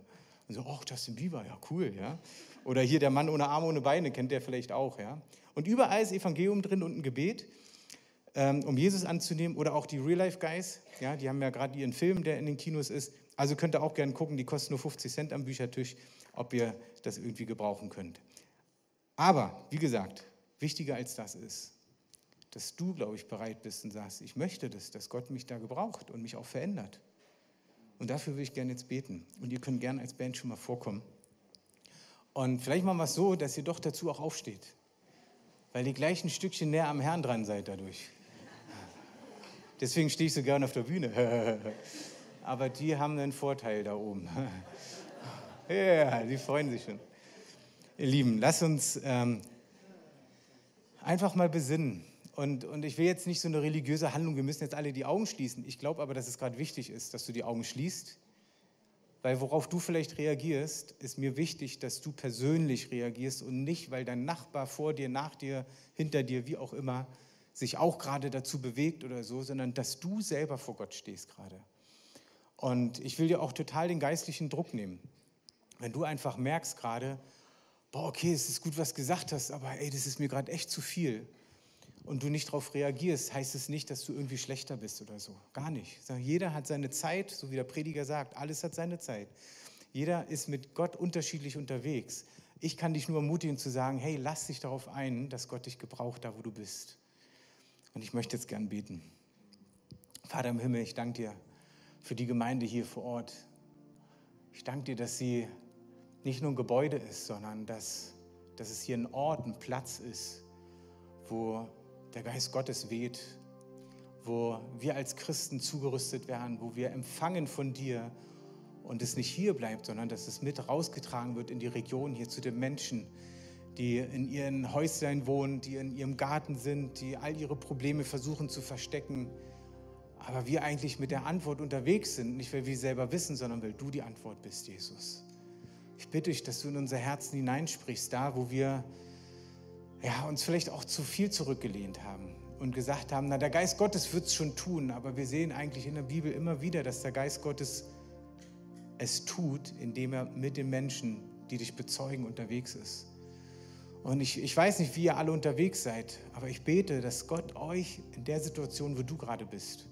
Und so, oh, Justin Bieber, ja, cool, ja. Oder hier der Mann ohne Arme, ohne Beine, kennt der vielleicht auch, ja. Und überall ist Evangelium drin und ein Gebet ähm, um Jesus anzunehmen. Oder auch die Real Life Guys, ja, die haben ja gerade ihren Film, der in den Kinos ist. Also könnt ihr auch gerne gucken, die kosten nur 50 Cent am Büchertisch, ob ihr das irgendwie gebrauchen könnt. Aber, wie gesagt, wichtiger als das ist, dass du, glaube ich, bereit bist und sagst, ich möchte das, dass Gott mich da gebraucht und mich auch verändert. Und dafür würde ich gerne jetzt beten. Und ihr könnt gerne als Band schon mal vorkommen. Und vielleicht machen wir es so, dass ihr doch dazu auch aufsteht. Weil ihr gleich ein Stückchen näher am Herrn dran seid dadurch. Deswegen stehe ich so gerne auf der Bühne. Aber die haben einen Vorteil da oben. Ja, die freuen sich schon. Ihr Lieben, lasst uns ähm, einfach mal besinnen Und, und ich will jetzt nicht so eine religiöse Handlung, wir müssen jetzt alle die Augen schließen. Ich glaube aber, dass es gerade wichtig ist, dass du die Augen schließt, weil worauf du vielleicht reagierst, ist mir wichtig, dass du persönlich reagierst und nicht, weil dein Nachbar vor dir, nach dir, hinter dir, wie auch immer, sich auch gerade dazu bewegt oder so, sondern dass du selber vor Gott stehst gerade. Und ich will dir auch total den geistlichen Druck nehmen. Wenn du einfach merkst gerade, boah, okay, es ist gut, was du gesagt hast, aber ey, das ist mir gerade echt zu viel. Und du nicht darauf reagierst, heißt es nicht, dass du irgendwie schlechter bist oder so. Gar nicht. Jeder hat seine Zeit, so wie der Prediger sagt, alles hat seine Zeit. Jeder ist mit Gott unterschiedlich unterwegs. Ich kann dich nur ermutigen zu sagen, hey, lass dich darauf ein, dass Gott dich gebraucht, da wo du bist. Und ich möchte jetzt gern beten. Vater im Himmel, ich danke dir für die Gemeinde hier vor Ort. Ich danke dir, dass sie nicht nur ein Gebäude ist, sondern dass, dass es hier ein Ort, ein Platz ist, wo der Geist Gottes weht, wo wir als Christen zugerüstet werden, wo wir empfangen von dir und es nicht hier bleibt, sondern dass es mit rausgetragen wird in die Region hier zu den Menschen, die in ihren Häuslein wohnen, die in ihrem Garten sind, die all ihre Probleme versuchen zu verstecken aber wir eigentlich mit der Antwort unterwegs sind, nicht weil wir selber wissen, sondern weil du die Antwort bist, Jesus. Ich bitte dich, dass du in unser Herzen hineinsprichst, da wo wir ja, uns vielleicht auch zu viel zurückgelehnt haben und gesagt haben, na der Geist Gottes wird es schon tun, aber wir sehen eigentlich in der Bibel immer wieder, dass der Geist Gottes es tut, indem er mit den Menschen, die dich bezeugen, unterwegs ist. Und ich, ich weiß nicht, wie ihr alle unterwegs seid, aber ich bete, dass Gott euch in der Situation, wo du gerade bist,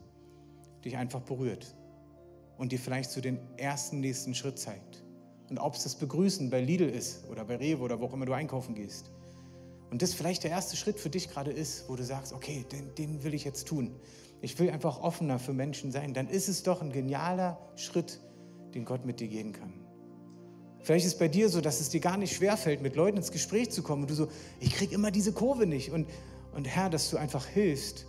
dich einfach berührt und dir vielleicht so den ersten nächsten Schritt zeigt. Und ob es das Begrüßen bei Lidl ist oder bei Rewe oder wo auch immer du einkaufen gehst. Und das vielleicht der erste Schritt für dich gerade ist, wo du sagst, okay, den, den will ich jetzt tun. Ich will einfach offener für Menschen sein. Dann ist es doch ein genialer Schritt, den Gott mit dir gehen kann. Vielleicht ist es bei dir so, dass es dir gar nicht schwerfällt, mit Leuten ins Gespräch zu kommen und du so, ich kriege immer diese Kurve nicht. Und, und Herr, dass du einfach hilfst,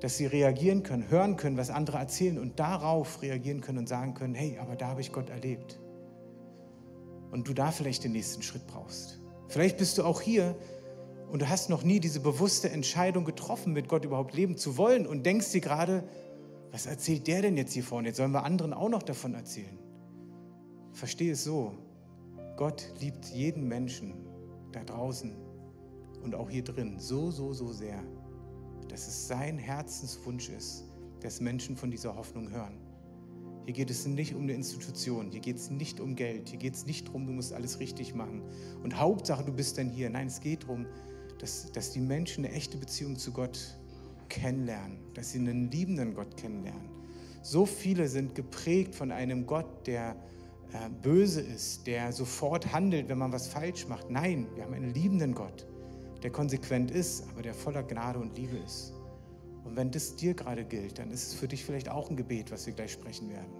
dass sie reagieren können, hören können, was andere erzählen und darauf reagieren können und sagen können, hey, aber da habe ich Gott erlebt. Und du da vielleicht den nächsten Schritt brauchst. Vielleicht bist du auch hier und du hast noch nie diese bewusste Entscheidung getroffen, mit Gott überhaupt leben zu wollen und denkst dir gerade, was erzählt der denn jetzt hier vorne? Jetzt sollen wir anderen auch noch davon erzählen. Verstehe es so, Gott liebt jeden Menschen da draußen und auch hier drin so, so, so sehr dass es sein Herzenswunsch ist, dass Menschen von dieser Hoffnung hören. Hier geht es nicht um eine Institution, hier geht es nicht um Geld, hier geht es nicht darum, du musst alles richtig machen. Und Hauptsache, du bist dann hier. Nein, es geht darum, dass, dass die Menschen eine echte Beziehung zu Gott kennenlernen, dass sie einen liebenden Gott kennenlernen. So viele sind geprägt von einem Gott, der böse ist, der sofort handelt, wenn man was falsch macht. Nein, wir haben einen liebenden Gott der konsequent ist, aber der voller Gnade und Liebe ist. Und wenn das dir gerade gilt, dann ist es für dich vielleicht auch ein Gebet, was wir gleich sprechen werden,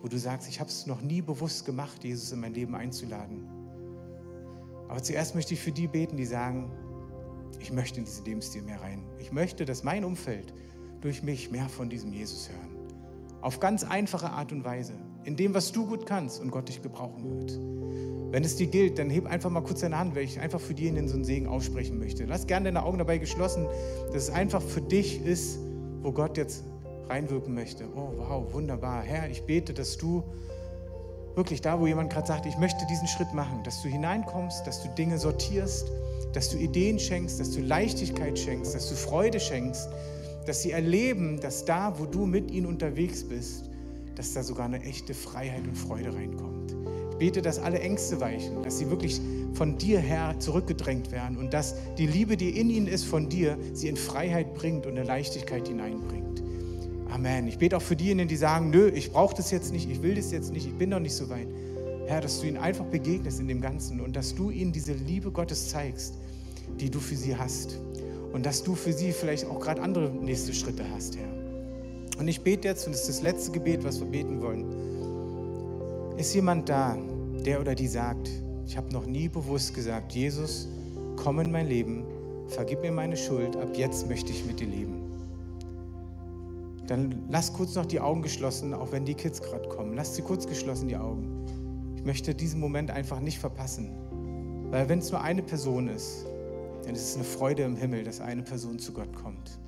wo du sagst, ich habe es noch nie bewusst gemacht, Jesus in mein Leben einzuladen. Aber zuerst möchte ich für die beten, die sagen, ich möchte in diesen Lebensstil mehr rein. Ich möchte, dass mein Umfeld durch mich mehr von diesem Jesus hören. Auf ganz einfache Art und Weise, in dem, was du gut kannst und Gott dich gebrauchen wird. Wenn es dir gilt, dann heb einfach mal kurz deine Hand, weil ich einfach für diejenigen so einen Segen aussprechen möchte. Lass gerne deine Augen dabei geschlossen, dass es einfach für dich ist, wo Gott jetzt reinwirken möchte. Oh, wow, wunderbar. Herr, ich bete, dass du wirklich da, wo jemand gerade sagt, ich möchte diesen Schritt machen, dass du hineinkommst, dass du Dinge sortierst, dass du Ideen schenkst, dass du Leichtigkeit schenkst, dass du Freude schenkst, dass sie erleben, dass da, wo du mit ihnen unterwegs bist, dass da sogar eine echte Freiheit und Freude reinkommt bete, dass alle Ängste weichen, dass sie wirklich von dir her zurückgedrängt werden und dass die Liebe, die in ihnen ist, von dir, sie in Freiheit bringt und eine Leichtigkeit hineinbringt. Amen. Ich bete auch für diejenigen, die sagen, nö, ich brauche das jetzt nicht, ich will das jetzt nicht, ich bin noch nicht so weit. Herr, dass du ihnen einfach begegnest in dem Ganzen und dass du ihnen diese Liebe Gottes zeigst, die du für sie hast. Und dass du für sie vielleicht auch gerade andere nächste Schritte hast, Herr. Und ich bete jetzt, und das ist das letzte Gebet, was wir beten wollen. Ist jemand da, der oder die sagt, ich habe noch nie bewusst gesagt, Jesus, komm in mein Leben, vergib mir meine Schuld, ab jetzt möchte ich mit dir leben. Dann lass kurz noch die Augen geschlossen, auch wenn die Kids gerade kommen. Lass sie kurz geschlossen, die Augen. Ich möchte diesen Moment einfach nicht verpassen. Weil wenn es nur eine Person ist, Denn es ist eine Freude im Himmel, dass eine Person zu Gott kommt.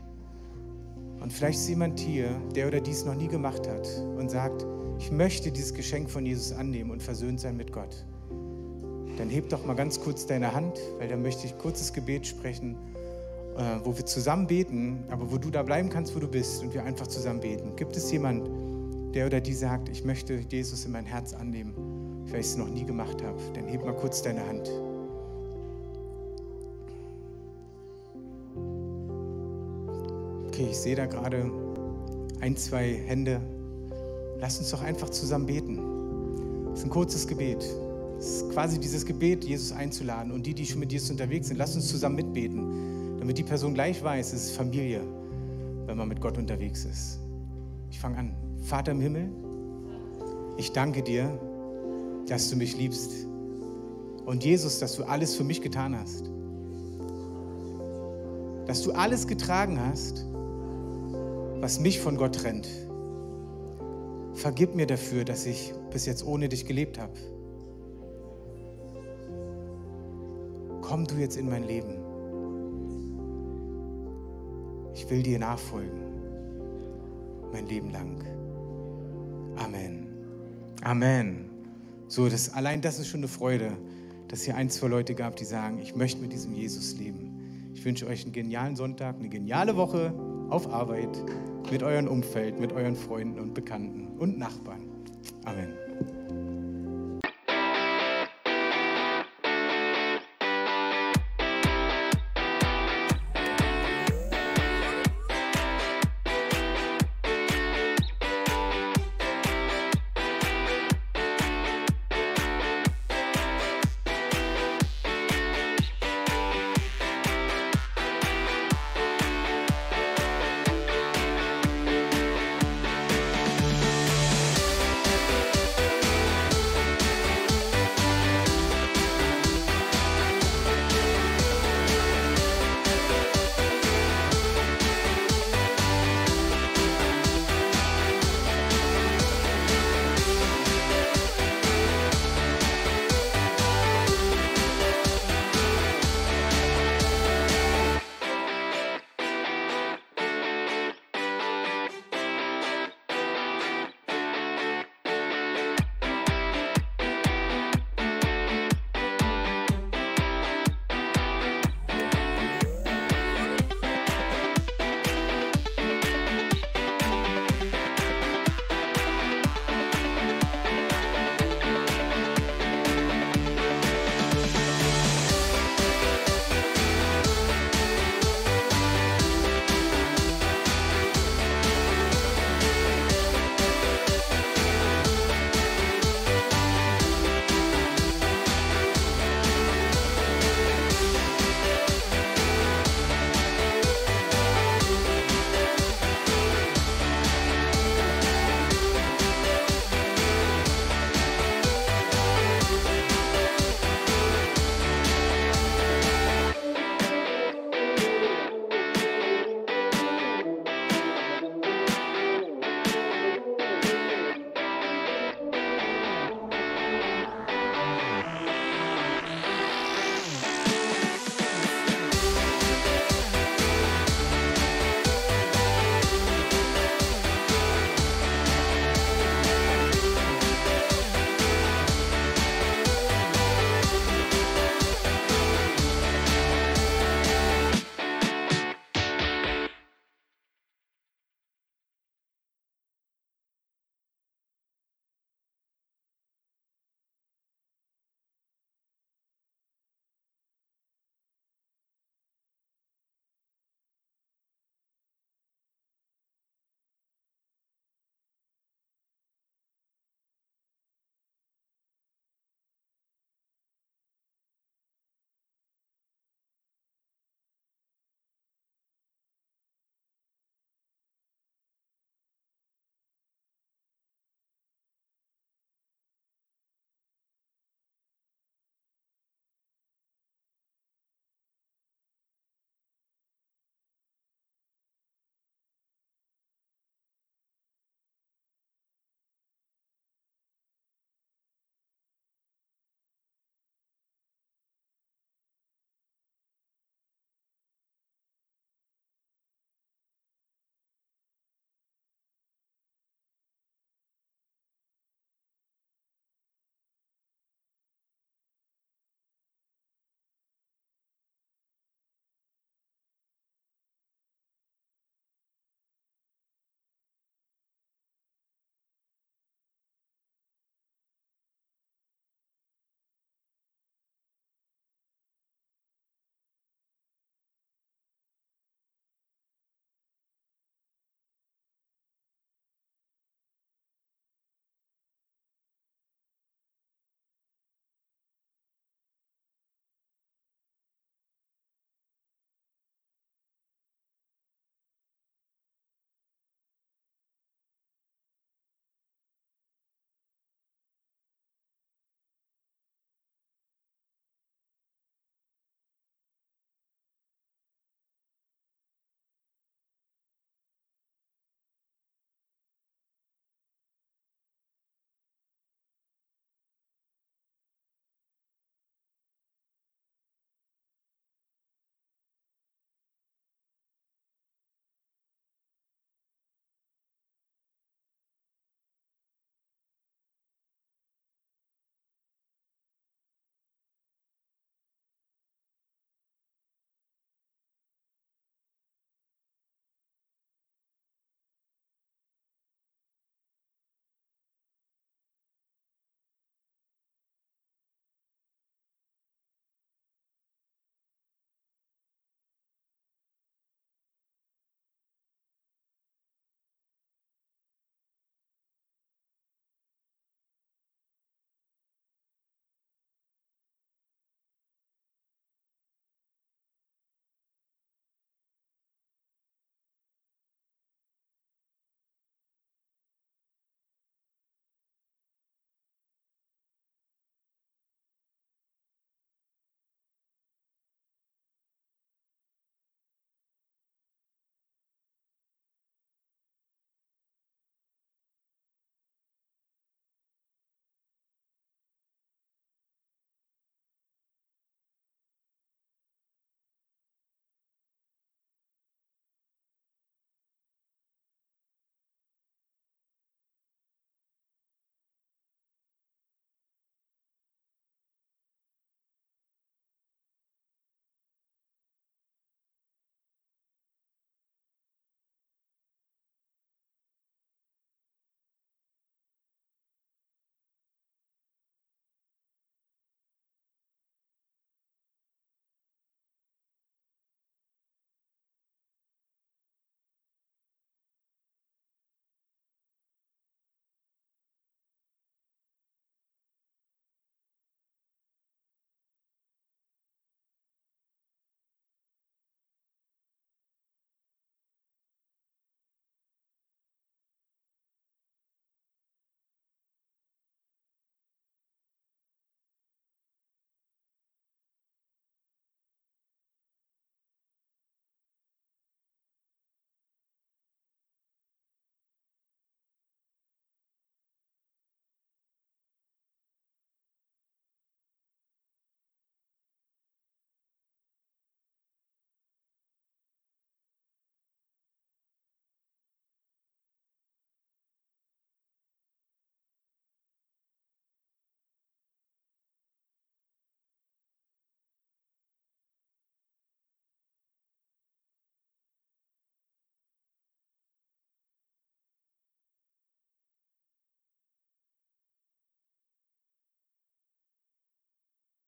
Und vielleicht ist jemand hier, der oder dies noch nie gemacht hat und sagt, ich möchte dieses Geschenk von Jesus annehmen und versöhnt sein mit Gott. Dann heb doch mal ganz kurz deine Hand, weil da möchte ich kurzes Gebet sprechen, äh, wo wir zusammen beten, aber wo du da bleiben kannst, wo du bist und wir einfach zusammen beten. Gibt es jemanden, der oder die sagt, ich möchte Jesus in mein Herz annehmen, weil ich es noch nie gemacht habe? Dann heb mal kurz deine Hand. Okay, ich sehe da gerade ein, zwei Hände. Lass uns doch einfach zusammen beten. Das ist ein kurzes Gebet. Es ist quasi dieses Gebet, Jesus einzuladen. Und die, die schon mit Jesus unterwegs sind, lass uns zusammen mitbeten, damit die Person gleich weiß, es ist Familie, wenn man mit Gott unterwegs ist. Ich fange an. Vater im Himmel, ich danke dir, dass du mich liebst. Und Jesus, dass du alles für mich getan hast. Dass du alles getragen hast, was mich von Gott trennt. Vergib mir dafür, dass ich bis jetzt ohne dich gelebt habe. Komm du jetzt in mein Leben. Ich will dir nachfolgen, mein Leben lang. Amen. Amen. So, das, allein das ist schon eine Freude, dass hier ein, zwei Leute gab, die sagen, ich möchte mit diesem Jesus leben. Ich wünsche euch einen genialen Sonntag, eine geniale Woche auf Arbeit mit eurem Umfeld, mit euren Freunden und Bekannten und Nachbarn. Amen.